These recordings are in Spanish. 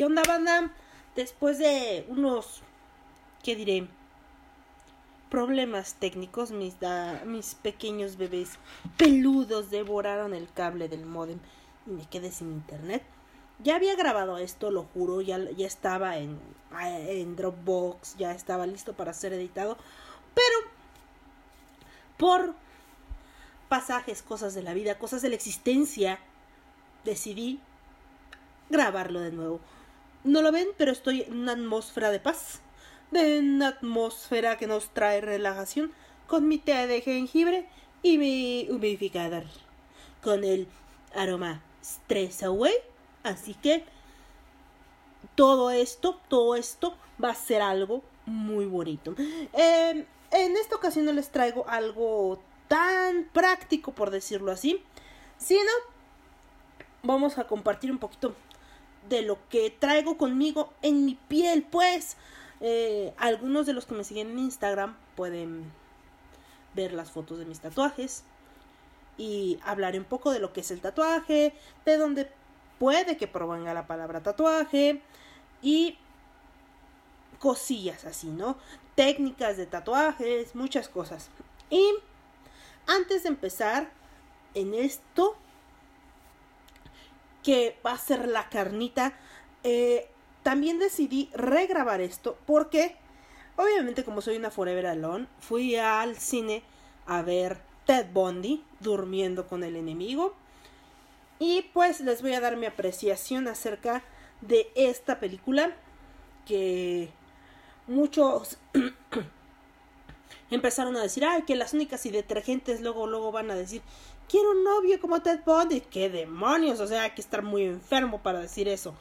¿Qué onda, banda? Después de unos, ¿qué diré? Problemas técnicos, mis, mis pequeños bebés peludos devoraron el cable del modem y me quedé sin internet. Ya había grabado esto, lo juro, ya, ya estaba en Dropbox, ya estaba listo para ser editado, pero por pasajes, cosas de la vida, cosas de la existencia, decidí grabarlo de nuevo. No lo ven, pero estoy en una atmósfera de paz, de una atmósfera que nos trae relajación, con mi té de jengibre y mi humidificador, con el aroma Stress Away. Así que todo esto, todo esto va a ser algo muy bonito. Eh, en esta ocasión no les traigo algo tan práctico, por decirlo así, sino vamos a compartir un poquito de lo que traigo conmigo en mi piel, pues. Eh, algunos de los que me siguen en Instagram pueden ver las fotos de mis tatuajes y hablaré un poco de lo que es el tatuaje, de dónde puede que provenga la palabra tatuaje y cosillas así, ¿no? Técnicas de tatuajes, muchas cosas. Y antes de empezar en esto, que va a ser la carnita, eh, también decidí regrabar esto porque, obviamente, como soy una Forever Alone, fui al cine a ver Ted Bundy durmiendo con el enemigo. Y pues les voy a dar mi apreciación acerca de esta película que muchos empezaron a decir, ay, que las únicas y detergentes luego, luego van a decir, quiero un novio como Ted Bundy. ¡Qué demonios! O sea, hay que estar muy enfermo para decir eso.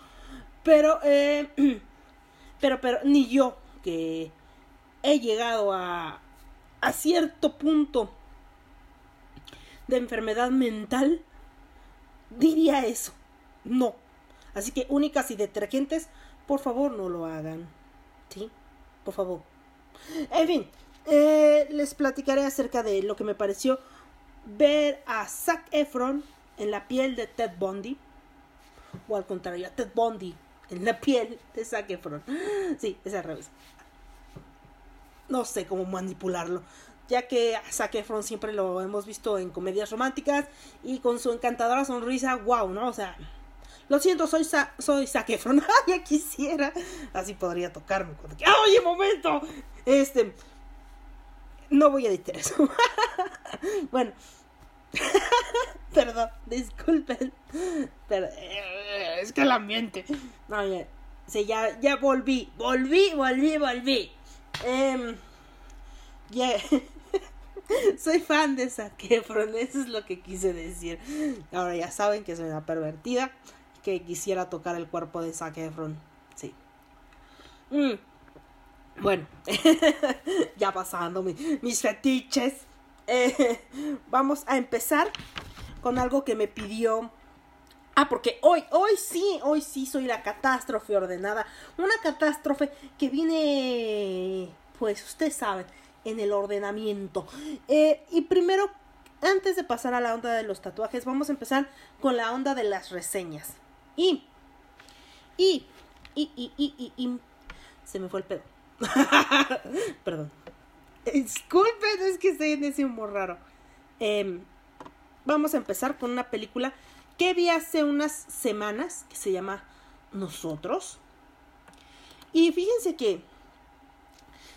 Pero, eh, pero, pero, ni yo, que he llegado a, a cierto punto de enfermedad mental, diría eso. No. Así que únicas y detergentes, por favor, no lo hagan. ¿Sí? Por favor. En fin, eh, les platicaré acerca de lo que me pareció ver a Zac Efron en la piel de Ted Bundy. O al contrario, a Ted Bundy en la piel de Zac Efron. Sí, es al revés. No sé cómo manipularlo. Ya que a Zac Efron siempre lo hemos visto en comedias románticas y con su encantadora sonrisa, wow, ¿no? O sea, lo siento, soy, Sa soy Zac Efron. ya quisiera. Así podría tocarme. Cuando... ¡Ah, oye, momento! Este. No voy a editar eso. bueno. Perdón, disculpen. Pero, eh, es que el ambiente. No, ya. Sí, ya, ya volví. Volví, volví, volví. Eh, ya. soy fan de Zac Efron, eso es lo que quise decir. Ahora ya saben que soy una pervertida. Que quisiera tocar el cuerpo de Zac Efron. Sí. Mm. Bueno, ya pasando mi, mis fetiches. Eh, vamos a empezar con algo que me pidió. Ah, porque hoy, hoy sí, hoy sí soy la catástrofe ordenada. Una catástrofe que viene, pues ustedes saben, en el ordenamiento. Eh, y primero, antes de pasar a la onda de los tatuajes, vamos a empezar con la onda de las reseñas. Y, y, y, y, y, y se me fue el pedo. Perdón. Disculpen, es que estoy en ese humor raro. Eh, vamos a empezar con una película que vi hace unas semanas que se llama Nosotros. Y fíjense que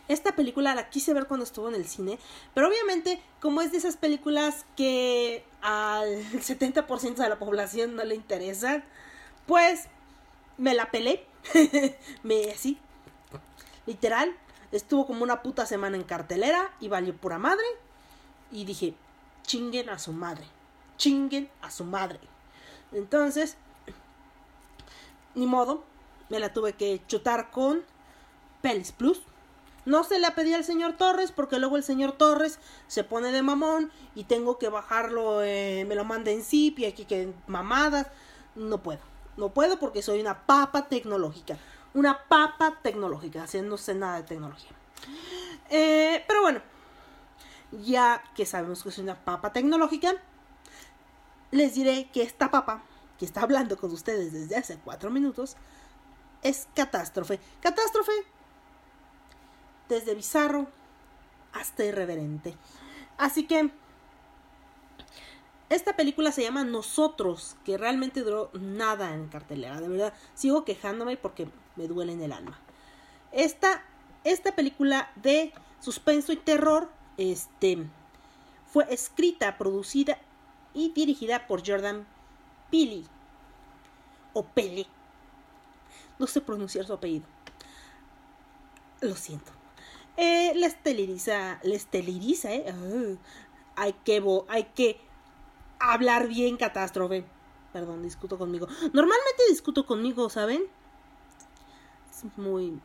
esta película la quise ver cuando estuvo en el cine, pero obviamente como es de esas películas que al 70% de la población no le interesan, pues me la pelé. me así, literal, estuvo como una puta semana en cartelera y valió pura madre. Y dije, chinguen a su madre, chinguen a su madre. Entonces, ni modo, me la tuve que chutar con Pelis Plus. No se la pedí al señor Torres porque luego el señor Torres se pone de mamón y tengo que bajarlo, eh, me lo manda en zip y aquí que mamadas. No puedo, no puedo porque soy una papa tecnológica. Una papa tecnológica, haciéndose nada de tecnología. Eh, pero bueno, ya que sabemos que soy una papa tecnológica, les diré que esta papa que está hablando con ustedes desde hace cuatro minutos es catástrofe. Catástrofe desde bizarro hasta irreverente. Así que esta película se llama Nosotros, que realmente duró nada en cartelera. De verdad, sigo quejándome porque me duele en el alma. Esta, esta película de suspenso y terror este, fue escrita, producida y dirigida por Jordan Peele. O Pele. No sé pronunciar su apellido. Lo siento. Eh, la esteleriza, la esteleriza, ¿eh? Ah, hay, que hay que hablar bien catástrofe. Perdón, discuto conmigo. Normalmente discuto conmigo, ¿saben? Es muy...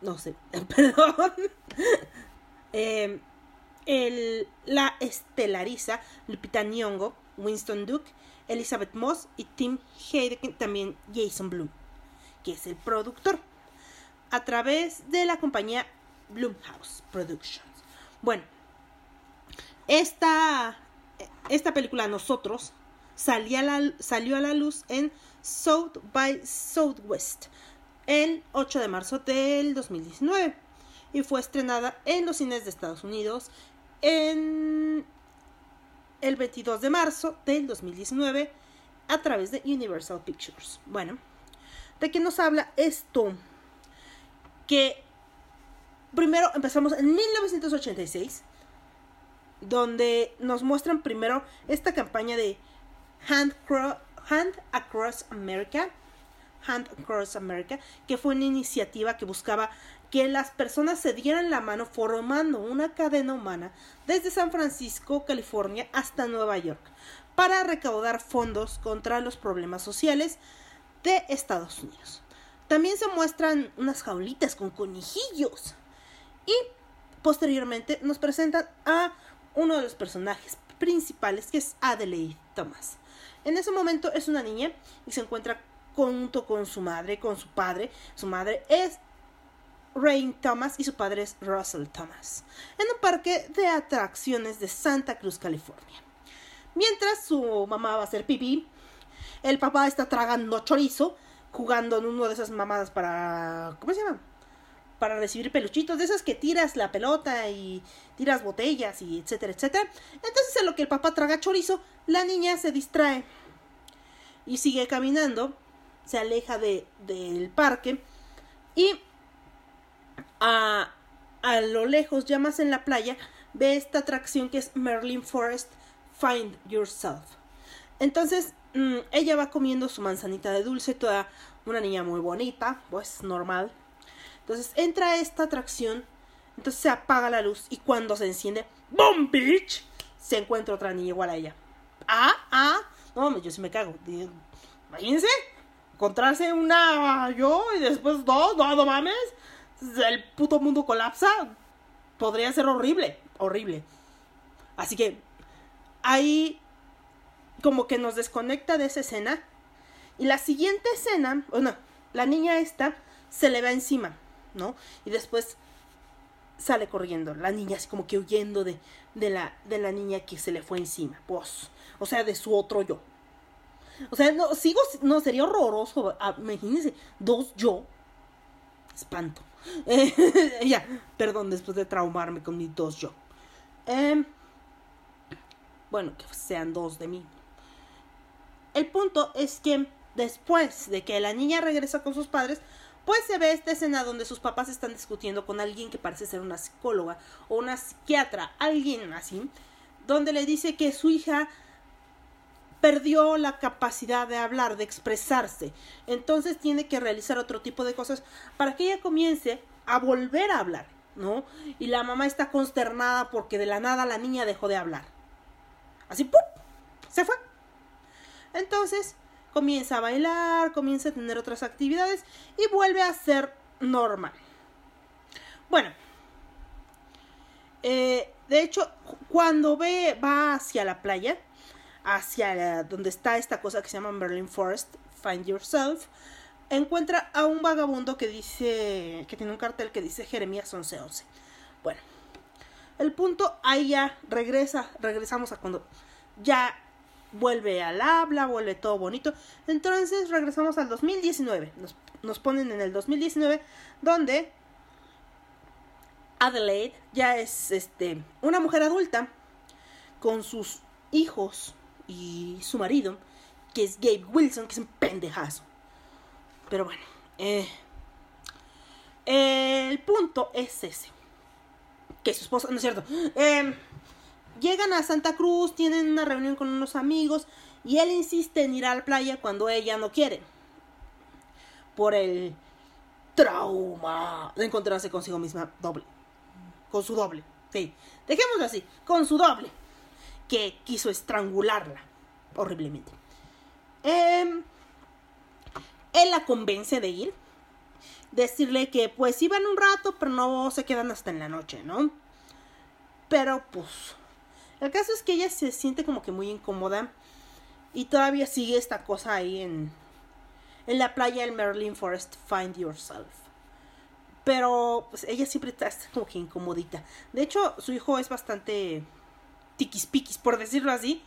No sé, perdón. eh, el, la estelariza Lupita Nyong'o, Winston Duke, Elizabeth Moss y Tim Heidekin, también Jason Blum, que es el productor, a través de la compañía Blumhouse Productions. Bueno, esta, esta película Nosotros salió a, la, salió a la luz en South by Southwest el 8 de marzo del 2019 y fue estrenada en los cines de Estados Unidos en el 22 de marzo del 2019 a través de Universal Pictures. Bueno, ¿de qué nos habla esto? Que primero empezamos en 1986, donde nos muestran primero esta campaña de Hand, Hand Across America, Hand Across America, que fue una iniciativa que buscaba que las personas se dieran la mano formando una cadena humana desde San Francisco, California, hasta Nueva York, para recaudar fondos contra los problemas sociales de Estados Unidos. También se muestran unas jaulitas con conejillos. Y posteriormente nos presentan a uno de los personajes principales, que es Adelaide Thomas. En ese momento es una niña y se encuentra junto con su madre, con su padre. Su madre es Rain Thomas y su padre es Russell Thomas, en un parque de atracciones de Santa Cruz, California. Mientras su mamá va a hacer pipí, el papá está tragando chorizo, jugando en uno de esas mamadas para... ¿Cómo se llama? Para recibir peluchitos, de esas que tiras la pelota y tiras botellas y etcétera, etcétera. Entonces en lo que el papá traga chorizo, la niña se distrae y sigue caminando, se aleja de, del parque y a, a lo lejos, ya más en la playa, ve esta atracción que es Merlin Forest Find Yourself. Entonces, mm, ella va comiendo su manzanita de dulce, toda una niña muy bonita, pues normal. Entonces entra esta atracción, entonces se apaga la luz y cuando se enciende, ¡Boom, bitch! Se encuentra otra niña igual a ella. Ah, ah, no, yo sí me cago. Imagínense, encontrarse una yo y después dos, no, no mames el puto mundo colapsa, podría ser horrible, horrible. Así que ahí como que nos desconecta de esa escena. Y la siguiente escena, bueno, la niña esta se le va encima, ¿no? Y después sale corriendo, la niña así como que huyendo de, de, la, de la niña que se le fue encima, pues, o sea, de su otro yo. O sea, no, sigo, no, sería horroroso, ah, imagínense, dos yo, espanto. ya, perdón, después de traumarme con mis dos yo. Em, bueno, que sean dos de mí. El punto es que después de que la niña regresa con sus padres, pues se ve esta escena donde sus papás están discutiendo con alguien que parece ser una psicóloga o una psiquiatra, alguien así, donde le dice que su hija perdió la capacidad de hablar, de expresarse. Entonces tiene que realizar otro tipo de cosas para que ella comience a volver a hablar, ¿no? Y la mamá está consternada porque de la nada la niña dejó de hablar. Así, ¡pum! Se fue. Entonces, comienza a bailar, comienza a tener otras actividades y vuelve a ser normal. Bueno, eh, de hecho, cuando ve, va hacia la playa, hacia donde está esta cosa que se llama Berlin Forest, Find Yourself, encuentra a un vagabundo que dice, que tiene un cartel que dice Jeremías 1111. Bueno, el punto ahí ya regresa, regresamos a cuando ya vuelve al habla, vuelve todo bonito. Entonces regresamos al 2019, nos, nos ponen en el 2019, donde Adelaide ya es este, una mujer adulta con sus hijos y su marido, que es Gabe Wilson, que es un pendejazo. Pero bueno, eh, el punto es ese. Que su esposa, no es cierto. eh, llegan a Santa Cruz, tienen una reunión con unos amigos y él insiste en ir a la playa cuando ella no quiere. Por el trauma de encontrarse consigo misma doble. Con su doble. Sí. Dejémoslo así. Con su doble. Que quiso estrangularla. Horriblemente. Em, él la convence de ir. Decirle que pues iban un rato, pero no se quedan hasta en la noche, ¿no? Pero pues... El caso es que ella se siente como que muy incómoda. Y todavía sigue esta cosa ahí en, en la playa del Merlin Forest, Find Yourself. Pero pues ella siempre está, como que incomodita. De hecho, su hijo es bastante tiquispiquis, por decirlo así.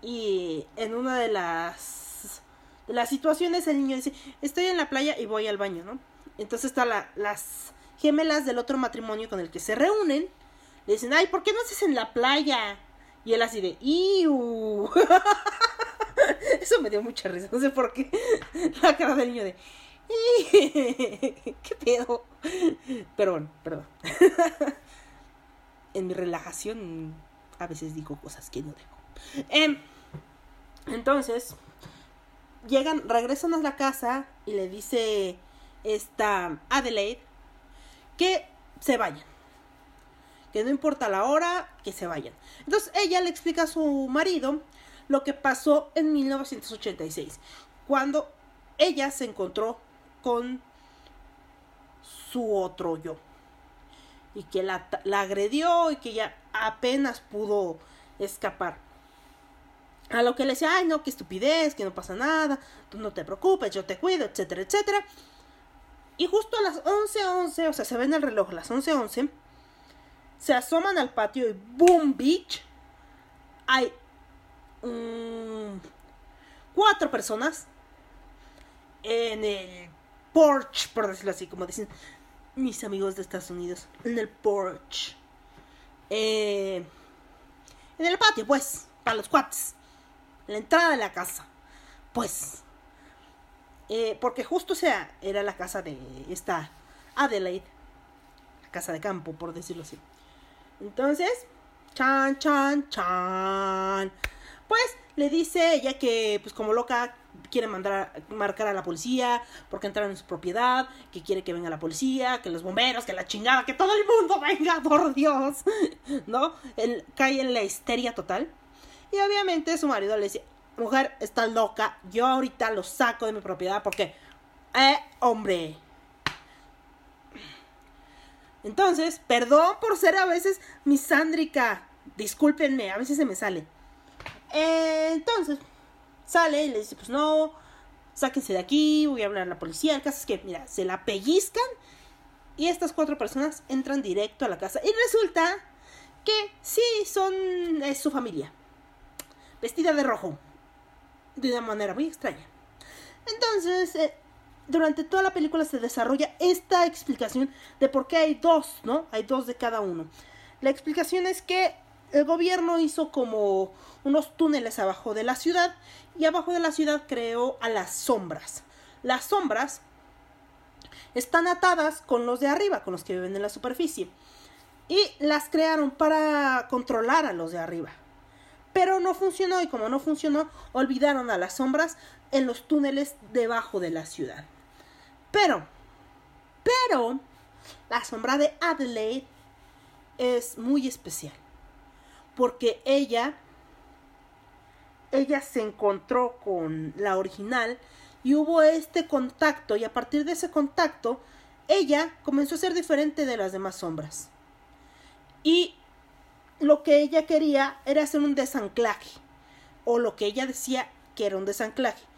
Y en una de las, las situaciones el niño dice, estoy en la playa y voy al baño, ¿no? Entonces está la, las gemelas del otro matrimonio con el que se reúnen. Le dicen, ay, ¿por qué no haces en la playa? Y él así de, ¡iu! Eso me dio mucha risa, no sé por qué. La cara del niño de, ¿qué pedo? Pero bueno, perdón. En mi relajación a veces digo cosas que no dejo. Em, entonces, llegan, regresan a la casa y le dice esta Adelaide que se vayan. Que no importa la hora, que se vayan. Entonces ella le explica a su marido lo que pasó en 1986, cuando ella se encontró con su otro yo. Y que la, la agredió y que ella apenas pudo escapar. A lo que le decía, ay no, qué estupidez, que no pasa nada, tú no te preocupes, yo te cuido, etcétera, etcétera. Y justo a las 11.11, o sea, se ve en el reloj, las 11.11, se asoman al patio y boom, bitch, hay cuatro personas en el porch, por decirlo así, como dicen mis amigos de Estados Unidos, en el porch. Eh, en el patio, pues, para los cuates. La entrada de la casa. Pues. Eh, porque justo sea, era la casa de esta Adelaide. La casa de campo, por decirlo así. Entonces, chan, chan, chan. Pues le dice ella que, pues como loca, quiere mandar marcar a la policía porque entraron en su propiedad, que quiere que venga la policía, que los bomberos, que la chingada, que todo el mundo venga, por Dios. ¿No? Él cae en la histeria total. Y obviamente su marido le dice, mujer, está loca, yo ahorita lo saco de mi propiedad porque, eh, hombre. Entonces, perdón por ser a veces misándrica, discúlpenme, a veces se me sale. Eh, entonces, sale y le dice, pues no, sáquense de aquí, voy a hablar a la policía. El caso es que, mira, se la pellizcan y estas cuatro personas entran directo a la casa. Y resulta que sí son es su familia, vestida de rojo, de una manera muy extraña. Entonces, eh, durante toda la película se desarrolla esta explicación de por qué hay dos, ¿no? Hay dos de cada uno. La explicación es que el gobierno hizo como unos túneles abajo de la ciudad y abajo de la ciudad creó a las sombras. Las sombras están atadas con los de arriba, con los que viven en la superficie. Y las crearon para controlar a los de arriba. Pero no funcionó y como no funcionó, olvidaron a las sombras en los túneles debajo de la ciudad. Pero, pero, la sombra de Adelaide es muy especial. Porque ella ella se encontró con la original y hubo este contacto y a partir de ese contacto ella comenzó a ser diferente de las demás sombras. Y lo que ella quería era hacer un desanclaje o lo que ella decía que era un desanclaje.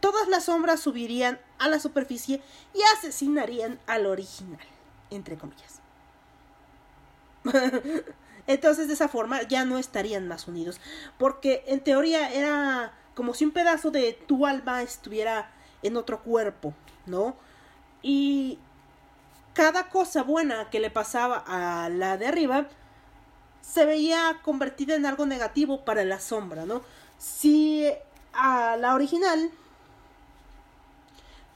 Todas las sombras subirían a la superficie y asesinarían al original, entre comillas. Entonces de esa forma ya no estarían más unidos. Porque en teoría era como si un pedazo de tu alma estuviera en otro cuerpo, ¿no? Y cada cosa buena que le pasaba a la de arriba se veía convertida en algo negativo para la sombra, ¿no? Si a la original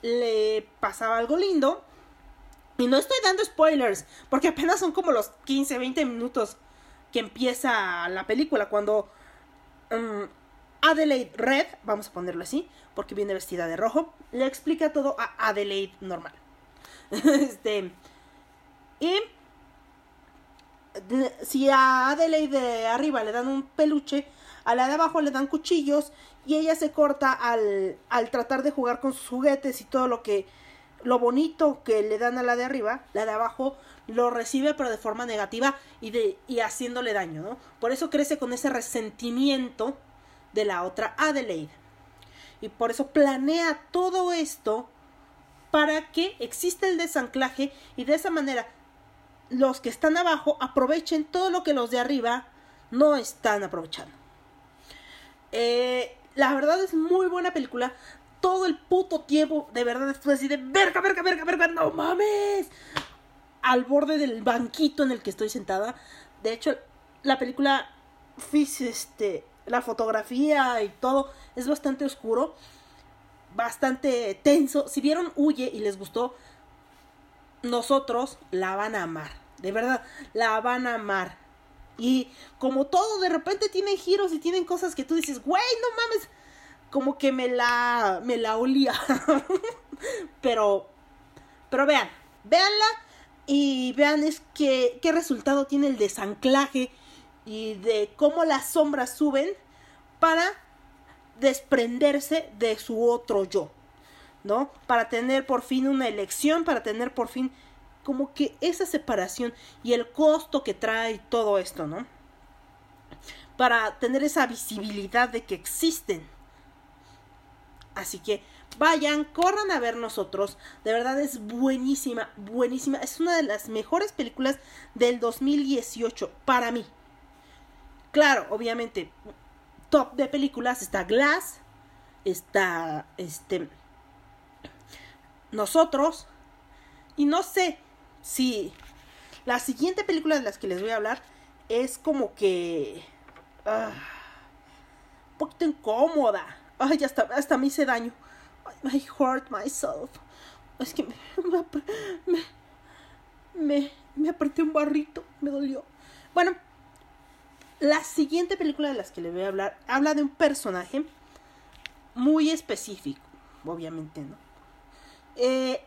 le pasaba algo lindo, y no estoy dando spoilers, porque apenas son como los 15, 20 minutos que empieza la película, cuando um, Adelaide Red, vamos a ponerlo así, porque viene vestida de rojo, le explica todo a Adelaide normal. este. Y. Si a Adelaide de arriba le dan un peluche, a la de abajo le dan cuchillos y ella se corta al, al tratar de jugar con sus juguetes y todo lo que lo bonito que le dan a la de arriba, la de abajo lo recibe pero de forma negativa y, de, y haciéndole daño, ¿no? Por eso crece con ese resentimiento de la otra Adelaide. Y por eso planea todo esto para que exista el desanclaje y de esa manera los que están abajo aprovechen todo lo que los de arriba no están aprovechando. Eh, la verdad es muy buena película todo el puto tiempo, de verdad, estuve así de verga, verga, verga, verga, no mames. Al borde del banquito en el que estoy sentada. De hecho, la película, este, la fotografía y todo es bastante oscuro, bastante tenso. Si vieron Huye y les gustó, nosotros la van a amar. De verdad, la van a amar. Y como todo, de repente tienen giros y tienen cosas que tú dices, güey, no mames como que me la, me la olía. pero, pero vean, véanla y vean es que, qué resultado tiene el desanclaje y de cómo las sombras suben para desprenderse de su otro yo, ¿no? Para tener por fin una elección, para tener por fin como que esa separación y el costo que trae todo esto, ¿no? Para tener esa visibilidad de que existen Así que vayan, corran a ver nosotros. De verdad es buenísima, buenísima. Es una de las mejores películas del 2018 para mí. Claro, obviamente, top de películas está Glass, está este nosotros y no sé si la siguiente película de las que les voy a hablar es como que uh, un poquito incómoda Ay, hasta, hasta me hice daño. I hurt myself. Es que me, me, me, apreté un barrito, me dolió. Bueno, la siguiente película de las que le voy a hablar habla de un personaje muy específico, obviamente, ¿no? Eh,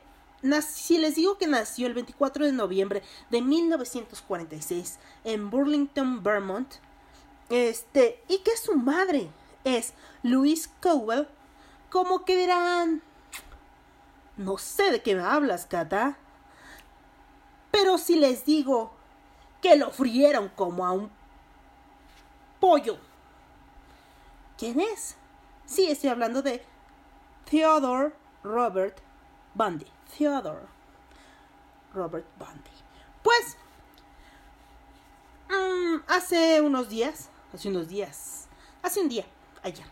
si les digo que nació el 24 de noviembre de 1946 en Burlington, Vermont, este, y que su madre es Louise Cowell, como que dirán, no sé de qué me hablas, Cata. Pero si les digo que lo frieron como a un pollo. ¿Quién es? Sí, estoy hablando de Theodore Robert Bundy. Theodore Robert Bundy. Pues, mm, hace unos días, hace unos días, hace un día, ayer.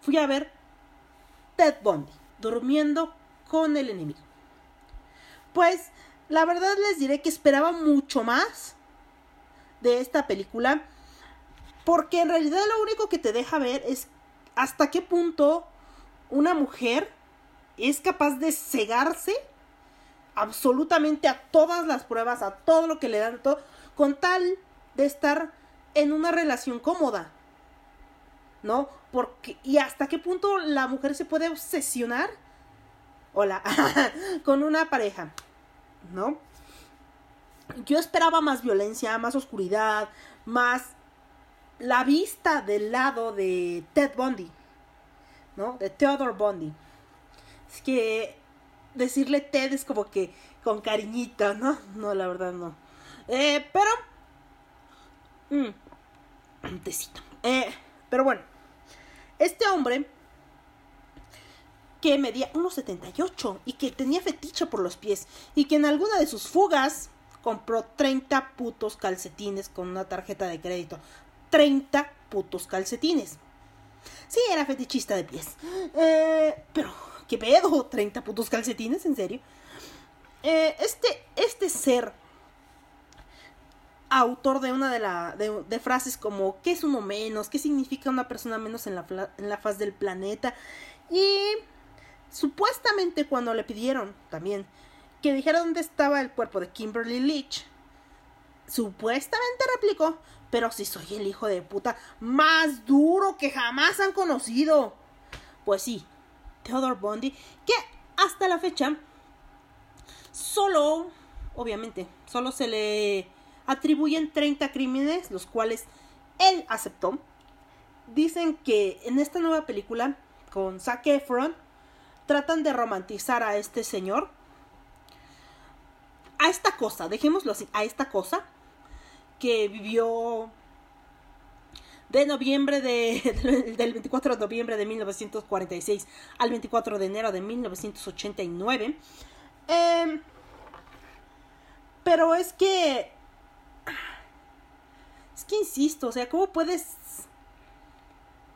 Fui a ver Ted Bundy durmiendo con el enemigo. Pues la verdad les diré que esperaba mucho más de esta película porque en realidad lo único que te deja ver es hasta qué punto una mujer es capaz de cegarse absolutamente a todas las pruebas, a todo lo que le dan, todo, con tal de estar en una relación cómoda. ¿no? Porque, y hasta qué punto la mujer se puede obsesionar, hola, con una pareja, ¿no? Yo esperaba más violencia, más oscuridad, más la vista del lado de Ted Bundy, ¿no? De Theodore Bundy. Es que decirle Ted es como que con cariñito, ¿no? No, la verdad no. Eh, pero... Mm, tecito. Eh, pero bueno, este hombre que medía 1,78 y que tenía fetiche por los pies y que en alguna de sus fugas compró 30 putos calcetines con una tarjeta de crédito. 30 putos calcetines. Sí, era fetichista de pies. Eh, pero, ¿qué pedo? 30 putos calcetines, ¿en serio? Eh, este, este ser, autor de una de, la, de, frases como ¿qué es uno menos? ¿Qué significa una persona menos en la, en la faz del planeta? Y supuestamente cuando le pidieron también que dijera dónde estaba el cuerpo de Kimberly Leach, supuestamente replicó, pero si soy el hijo de puta más duro que jamás han conocido. Pues sí, Theodore Bundy, que hasta la fecha solo, obviamente, solo se le atribuyen 30 crímenes, los cuales él aceptó. Dicen que en esta nueva película, con Zac Efron, tratan de romantizar a este señor. A esta cosa, dejémoslo así, a esta cosa que vivió de noviembre de, del 24 de noviembre de 1946 al 24 de enero de 1989. Em, pero es que... Es que insisto, o sea, ¿cómo puedes...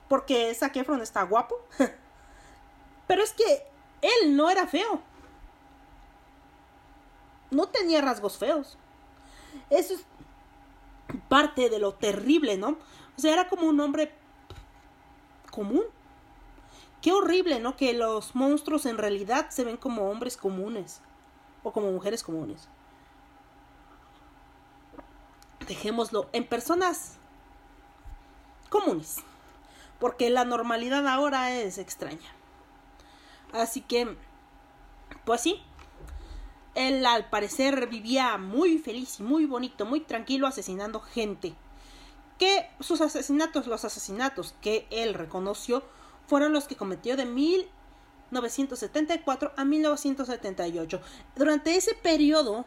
Porque Zac Efron está guapo. pero es que él no era feo. No tenía rasgos feos. Eso es parte de lo terrible, ¿no? O sea, era como un hombre común. Qué horrible, ¿no? Que los monstruos en realidad se ven como hombres comunes o como mujeres comunes. Dejémoslo en personas comunes, porque la normalidad ahora es extraña. Así que, pues sí, él al parecer vivía muy feliz y muy bonito, muy tranquilo asesinando gente. Que sus asesinatos, los asesinatos que él reconoció, fueron los que cometió de 1974 a 1978. Durante ese periodo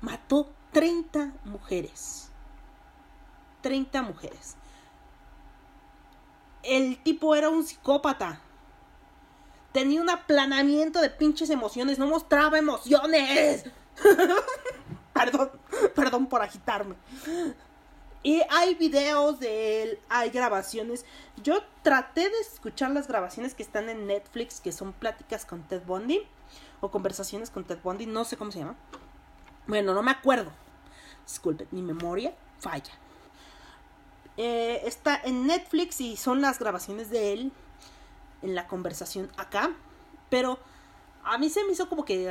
mató 30 mujeres. 30 mujeres. El tipo era un psicópata tenía un aplanamiento de pinches emociones, no mostraba emociones. perdón, perdón por agitarme. Y hay videos de él, hay grabaciones. Yo traté de escuchar las grabaciones que están en Netflix, que son pláticas con Ted Bundy, o conversaciones con Ted Bundy, no sé cómo se llama. Bueno, no me acuerdo. Disculpe, mi memoria falla. Eh, está en Netflix y son las grabaciones de él en la conversación acá, pero a mí se me hizo como que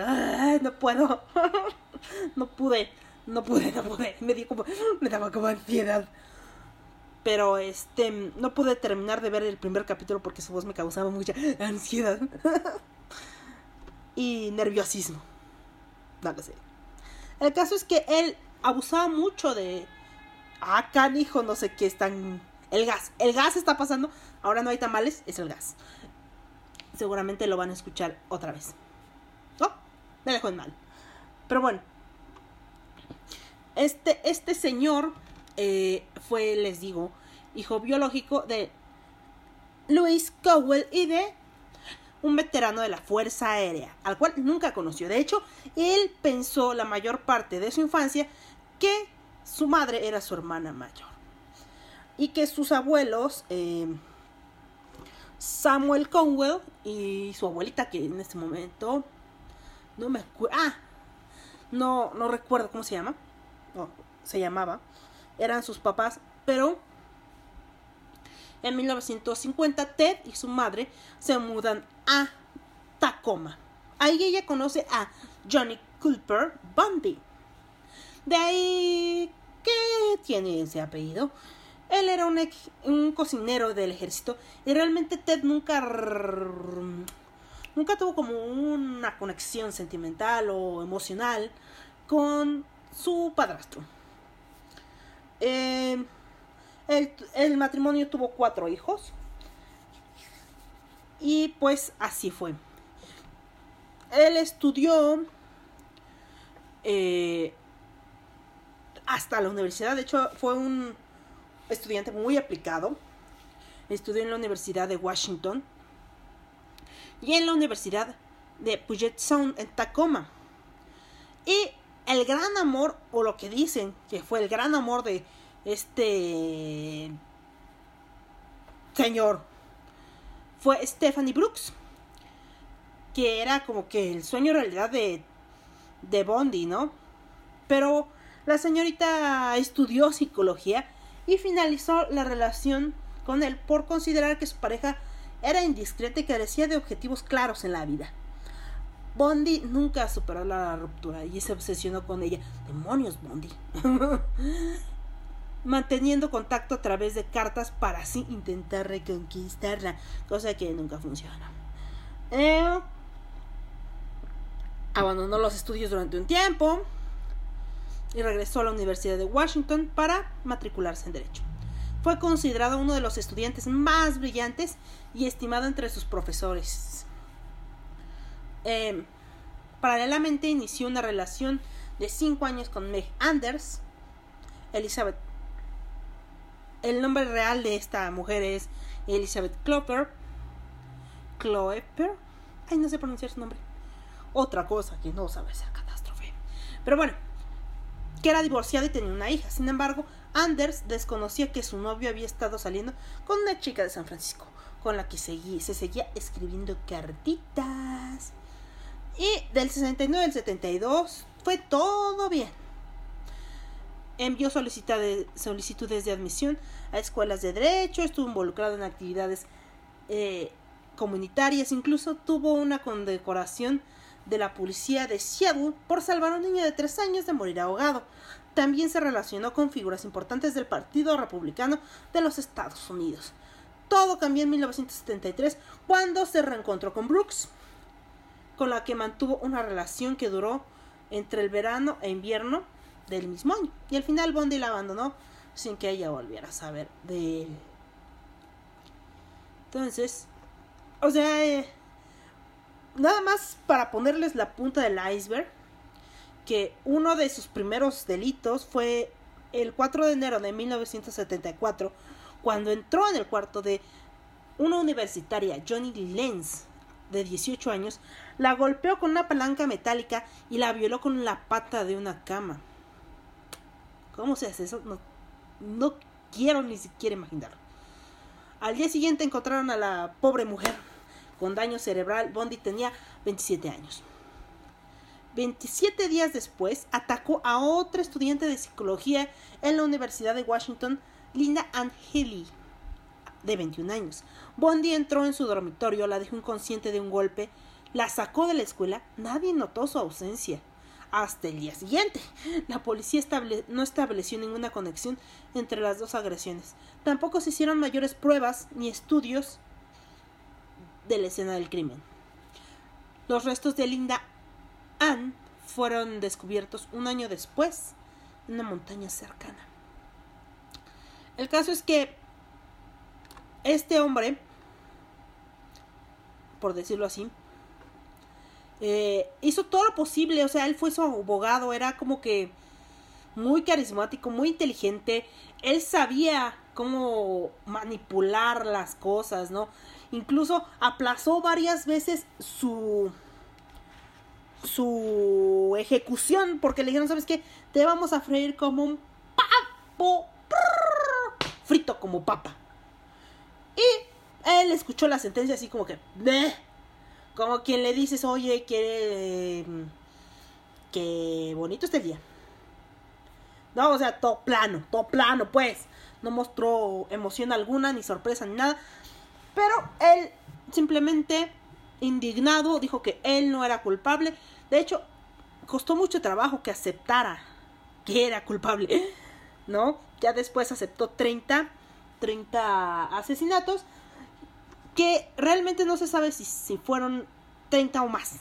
no puedo, no pude, no pude, no pude, me dio como, me daba como ansiedad. Pero este, no pude terminar de ver el primer capítulo porque su voz me causaba mucha ansiedad y nerviosismo. No lo sé. El caso es que él abusaba mucho de. Ah, canijo, no sé qué están. El gas. El gas está pasando. Ahora no hay tamales, es el gas seguramente lo van a escuchar otra vez. ¿No? Me dejó en mal. Pero bueno. Este, este señor eh, fue, les digo, hijo biológico de Louis Cowell y de un veterano de la Fuerza Aérea, al cual nunca conoció. De hecho, él pensó la mayor parte de su infancia que su madre era su hermana mayor. Y que sus abuelos eh, Samuel Conwell y su abuelita, que en este momento no me acuerdo. Ah, no, no recuerdo cómo se llama. Se llamaba. Eran sus papás, pero en 1950 Ted y su madre se mudan a Tacoma. Ahí ella conoce a Johnny Cooper Bundy. De ahí que tiene ese apellido. Él era un, un cocinero del ejército y realmente Ted nunca nunca tuvo como una conexión sentimental o emocional con su padrastro. Em, El, el matrimonio tuvo cuatro hijos. Y pues así fue. Él estudió eh, hasta la universidad. De hecho, fue un estudiante muy aplicado. Estudió en la Universidad de Washington y en la Universidad de Puget Sound en Tacoma. Y el gran amor, o lo que dicen que fue el gran amor de este señor, fue Stephanie Brooks, que era como que el sueño realidad de, de Bondi, ¿no? Pero la señorita estudió psicología y finalizó la relación con él por considerar que su pareja era indiscreta y carecía de objetivos claros en la vida. Bondi nunca superó la ruptura y se obsesionó con ella. Demonios, Bondi. Manteniendo contacto a través de cartas para así intentar reconquistarla, cosa que nunca funciona. Eh, abandonó los estudios durante un tiempo y regresó a la Universidad de Washington para matricularse en Derecho. Fue considerado uno de los estudiantes más brillantes y estimado entre sus profesores. Eh, paralelamente inició una relación de 5 años con Meg Anders, Elizabeth. El nombre real de esta mujer es Elizabeth Cloper. Cloeper. Ay, no sé pronunciar su nombre. Otra cosa que no sabe ser catástrofe. Pero bueno, que era divorciada y tenía una hija. Sin embargo, Anders desconocía que su novio había estado saliendo con una chica de San Francisco, con la que se seguía escribiendo cartitas. Y del 69 al 72 fue todo bien. Envió solicitudes de admisión a escuelas de derecho, estuvo involucrado en actividades eh, comunitarias, incluso tuvo una condecoración de la policía de Seattle por salvar a un niño de tres años de morir ahogado. También se relacionó con figuras importantes del Partido Republicano de los Estados Unidos. Todo cambió en 1973 cuando se reencontró con Brooks, con la que mantuvo una relación que duró entre el verano e invierno del mismo año. Y al final Bondi la abandonó sin que ella volviera a saber de él. Entonces, o sea, eh, nada más para ponerles la punta del iceberg, que uno de sus primeros delitos fue el 4 de enero de 1974, cuando entró en el cuarto de una universitaria, Johnny Lenz, de 18 años, la golpeó con una palanca metálica y la violó con la pata de una cama. ¿Cómo se hace eso? No, quiero ni siquiera imaginarlo. Al día siguiente encontraron a la pobre mujer con daño cerebral. Bondi tenía 27 años. 27 días después, atacó a otra estudiante de psicología en la Universidad de Washington, Linda Ann Healy, de 21 años. Bondi entró en su dormitorio, la dejó inconsciente de un golpe, la sacó de la escuela, nadie notó su ausencia. Hasta el día siguiente, la policía no estableció ninguna conexión entre las dos agresiones. Tampoco se hicieron mayores pruebas ni estudios de la escena del crimen. Los restos de Linda Ann fueron descubiertos un año después en una montaña cercana. El caso es que este hombre, por decirlo así, eh, hizo todo lo posible, o sea, él fue su abogado, era como que muy carismático, muy inteligente, él sabía cómo manipular las cosas, ¿no? Incluso aplazó varias veces su su ejecución porque le dijeron, ¿sabes qué? Te vamos a freír como un papo frito como papa. Y él escuchó la sentencia así como que, como quien le dices, oye, quiere que bonito este día. No, o sea, todo plano, todo plano, pues. No mostró emoción alguna, ni sorpresa, ni nada. Pero él simplemente indignado dijo que él no era culpable. De hecho, costó mucho trabajo que aceptara que era culpable, ¿no? Ya después aceptó 30, 30 asesinatos que realmente no se sabe si, si fueron 30 o más.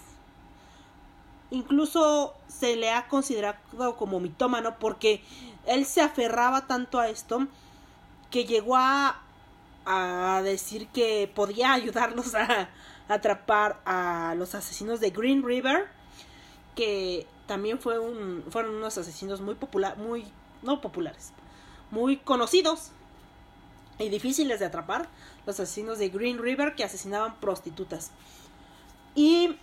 Incluso se le ha considerado como mitómano porque él se aferraba tanto a esto que llegó a, a decir que podía ayudarlos a, atrapar a los asesinos de Green River, que también fue un, fueron unos asesinos muy populares, muy, no populares, muy conocidos y difíciles de atrapar, los asesinos de Green River que asesinaban prostitutas. Y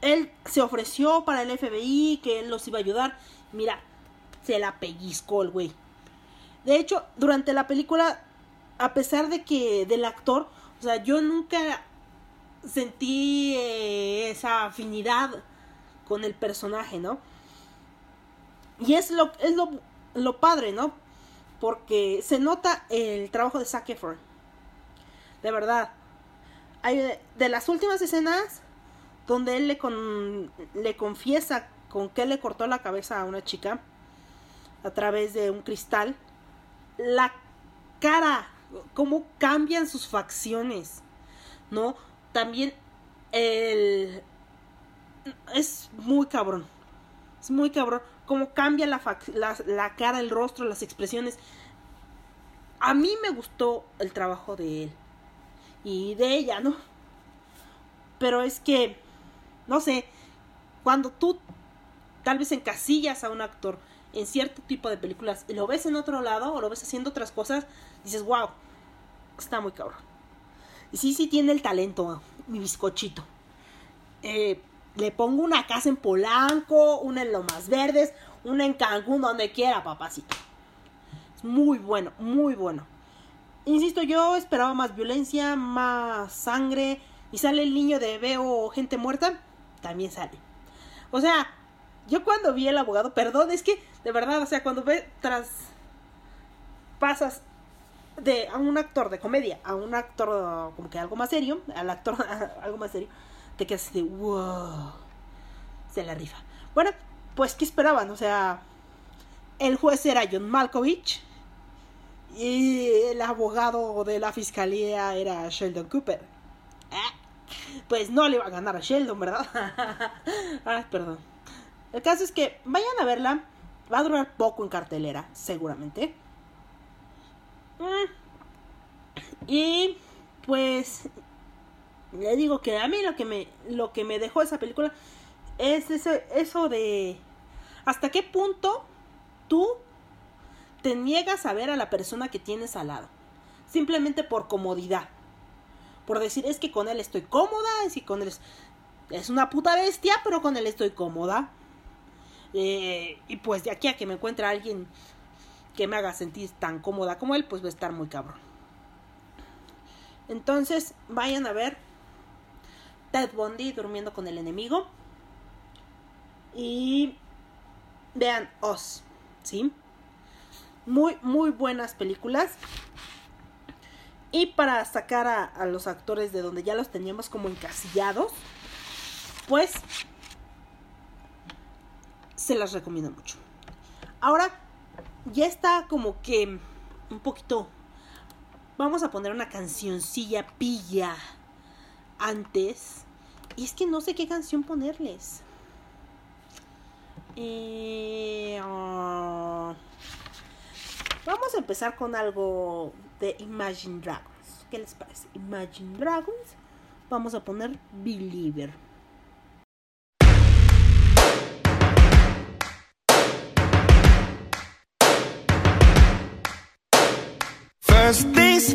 él se ofreció para el FBI que él los iba a ayudar. Mira, se la pellizcó el güey. De hecho, durante la película, a pesar de que del actor, o sea, yo nunca sentí eh, esa afinidad con el personaje, ¿no? Y es lo, es lo, lo padre, ¿no? Porque se nota el trabajo de Zac Efron. De verdad. Hay, de las últimas escenas donde él le, con, le confiesa con que le cortó la cabeza a una chica a través de un cristal, la cara, cómo cambian sus facciones, ¿no? También. Es muy cabrón. Es muy cabrón. Cómo cambia la, cara, el rostro, las expresiones. A mí me gustó el trabajo de él. Y de ella, ¿no? Pero es que no sé, cuando tú tal vez encasillas a un actor en cierto tipo de películas y lo ves en otro lado o lo ves haciendo otras cosas, dices, wow, está muy cabrón. Y sí, sí tiene el talento, mi bizcochito. Eh, le pongo una casa en Polanco, una en Lomas Verdes, una en Cancún, donde quiera, papacito. Es muy bueno, muy bueno. Insisto, yo esperaba más violencia, más sangre. Y sale el niño de veo gente muerta también sale. O sea, yo cuando vi el abogado, perdón, es que de verdad, o sea, cuando ve tras pasas de a un actor de comedia a un actor como que algo más serio, al actor algo más serio, te quedas así de wow, se la rifa. Bueno, pues ¿qué esperaban? O sea, el juez era John Malkovich y el abogado de la fiscalía era Sheldon Cooper. ¿Eh? pues no le va a ganar a Sheldon, ¿verdad? ah, perdón. El caso es que vayan a verla. Va a durar poco en cartelera, seguramente. Mm. Y pues le digo que a mí lo que me lo que me dejó esa película es ese, eso de hasta qué punto tú te niegas a ver a la persona que tienes al lado, simplemente por comodidad por decir, es que con él estoy cómoda, es que con él es, una puta bestia, pero con él estoy cómoda. Eh, y pues de aquí a que me encuentre alguien que me haga sentir tan cómoda como él, pues va a estar muy cabrón. Entonces, vayan a ver Ted Bundy durmiendo con el enemigo. Y vean Oz, ¿sí? Muy, muy buenas películas. Y para sacar a, los actores de donde ya los teníamos como encasillados, pues se las recomiendo mucho. Ahora ya está como que un poquito... Vamos a poner una cancioncilla pilla antes. Y es que no sé qué canción ponerles. Eh, ah, vamos a empezar con algo de Imagine Dragons. ¿Qué les parece? Imagine Dragons. Vamos a poner Believer. First things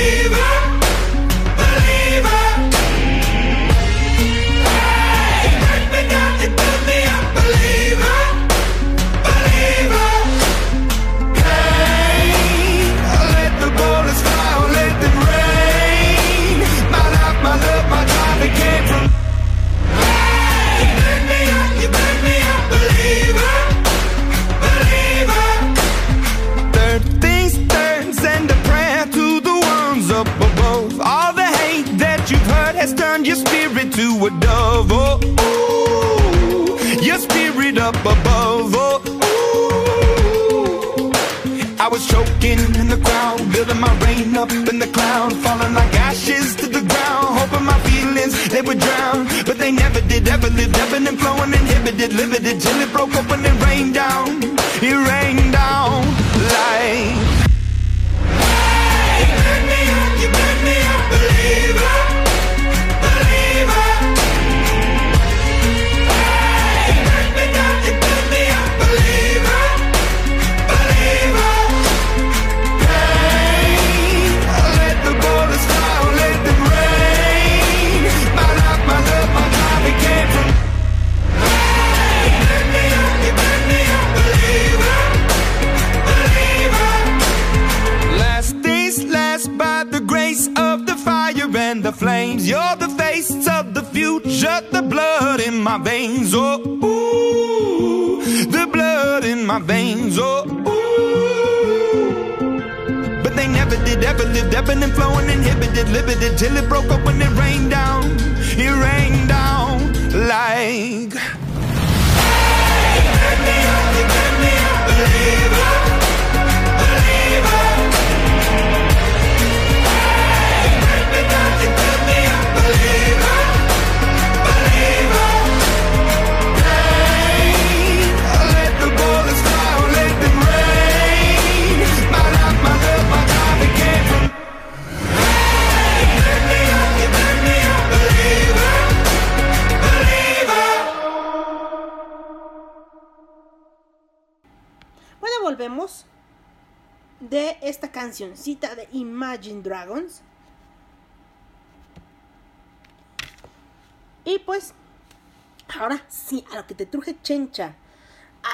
they would drown, but they never did. Ever lived, ebbing and flowing, inhibited, limited, till it broke open and rained down. It rained my veins. Oh, ooh, the blood in my veins. Oh, ooh. But they never did, ever lived, ebbing and flowing, inhibited, limited, till it broke open and rained down. It rained down like. Hey, me up, me up. Bueno, volvemos de esta cancioncita de Imagine Dragons. Y pues, ahora sí, a lo que te truje Chencha.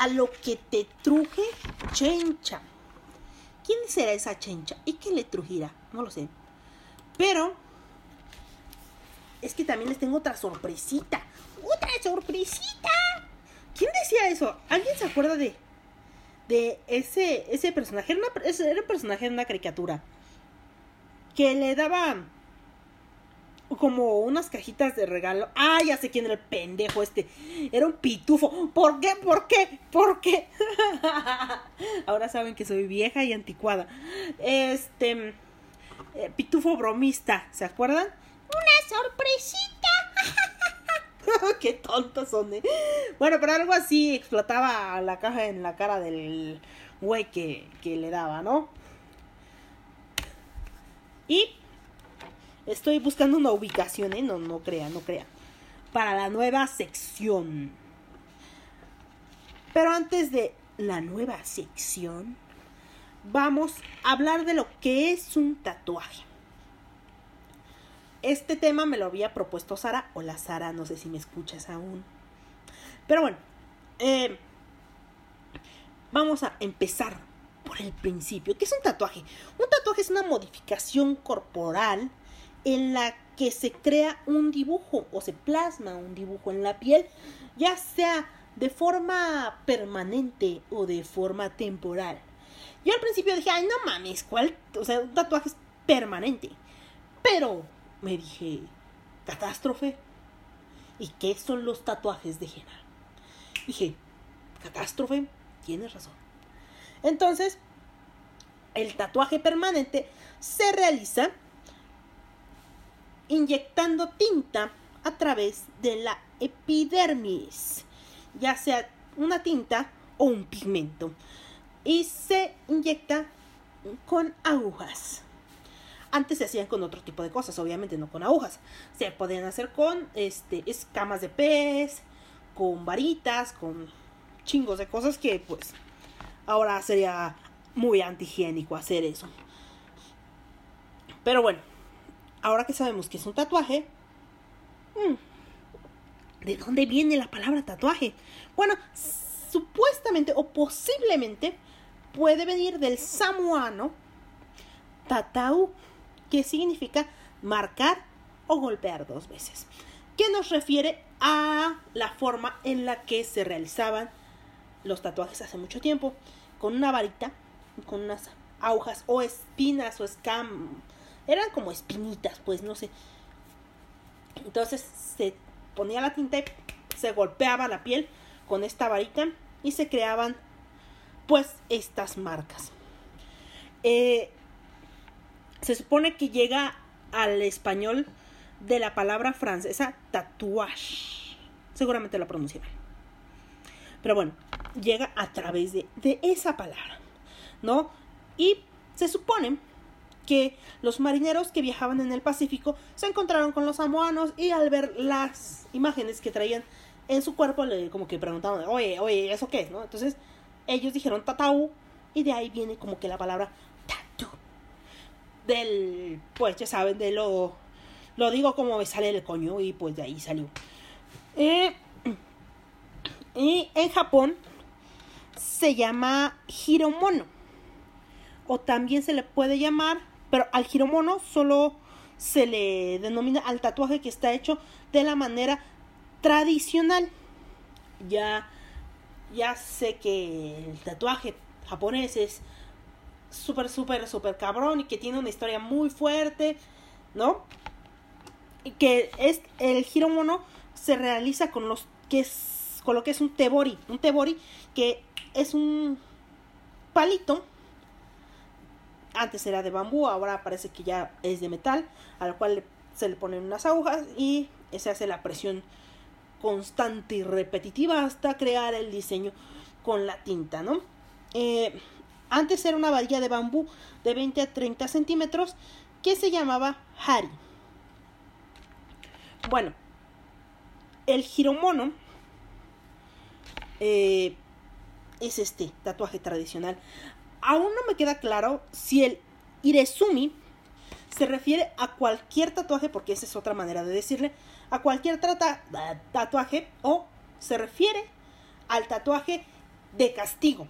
A lo que te truje Chencha. ¿Quién será esa Chencha? ¿Y qué le trujirá? No lo sé. Pero, es que también les tengo otra sorpresita. ¡Otra sorpresita! ¿Quién decía eso? ¿Alguien se acuerda de, de ese, ese personaje? Era, era un personaje de una caricatura. Que le daba como unas cajitas de regalo. Ah, ya sé quién era el pendejo este. Era un pitufo. ¿Por qué? ¿Por qué? ¿Por qué? Ahora saben que soy vieja y anticuada. Este. eh, pitufo bromista, ¿se acuerdan? Una sorpresita. Qué tontos son, ¿eh? Bueno, pero algo así explotaba la caja en la cara del güey que, que le daba, ¿no? Y estoy buscando una ubicación, ¿eh? No, no crean, no crean. Para la nueva sección. Pero antes de la nueva sección, vamos a hablar de lo que es un tatuaje. Este tema me lo había propuesto Sara. Hola Sara, no sé si me escuchas aún. Pero bueno, eh, vamos a empezar por el principio. ¿Qué es un tatuaje? Un tatuaje es una modificación corporal en la que se crea un dibujo o se plasma un dibujo en la piel, ya sea de forma permanente o de forma temporal. Yo al principio dije, ay, no mames, ¿cuál? O sea, un tatuaje es permanente. Pero me dije, catástrofe. ¿Y qué son los tatuajes de henna? Dije, catástrofe, tienes razón. Entonces, el tatuaje permanente se realiza inyectando tinta a través de la epidermis, ya sea una tinta o un pigmento, y se inyecta con agujas. Antes se hacían con otro tipo de cosas, obviamente no con agujas. Se podían hacer con este, escamas de pez, con varitas, con chingos de cosas que pues ahora sería muy antihigiénico hacer eso. Pero bueno, ahora que sabemos que es un tatuaje, mm, ¿de dónde viene la palabra tatuaje? Bueno, supuestamente o posiblemente puede venir del samoano tatau, que significa marcar o golpear dos veces, que nos refiere a la forma en la que se realizaban los tatuajes hace mucho tiempo, con una varita, con unas agujas o espinas o escam, eran como espinitas, pues no sé. Entonces se ponía la tinta y se golpeaba la piel con esta varita y se creaban pues estas marcas. Eh, se supone que llega al español de la palabra francesa tatuage. Seguramente lo pronuncié mal. Pero bueno, llega a través de, de esa palabra, ¿no? Y se supone que los marineros que viajaban en el Pacífico se encontraron con los samoanos y al ver las imágenes que traían en su cuerpo, le como que preguntaban, oye, oye, ¿eso qué es? ¿no? Entonces ellos dijeron tatau y de ahí viene como que la palabra. Del, pues ya saben, de lo, lo digo como me sale el coño y pues de ahí salió. Eh, y en Japón se llama hiromono. O también se le puede llamar, pero al hiromono solo se le denomina al tatuaje que está hecho de la manera tradicional. Ya, ya sé que el tatuaje japonés es súper, súper, súper cabrón y que tiene una historia muy fuerte, ¿no? Y que es el hiromono se realiza con los que es con lo que es un tebori, un tebori que es un palito antes era de bambú, ahora parece que ya es de metal, al cual se le ponen unas agujas y se hace la presión constante y repetitiva hasta crear el diseño con la tinta, ¿no? Eh, antes era una varilla de bambú de 20 a 30 centímetros que se llamaba hari. Bueno, el hiromono eh, es este tatuaje tradicional. Aún no me queda claro si el irezumi se refiere a cualquier tatuaje, porque esa es otra manera de decirle, a cualquier trata- tatuaje o se refiere al tatuaje de castigo.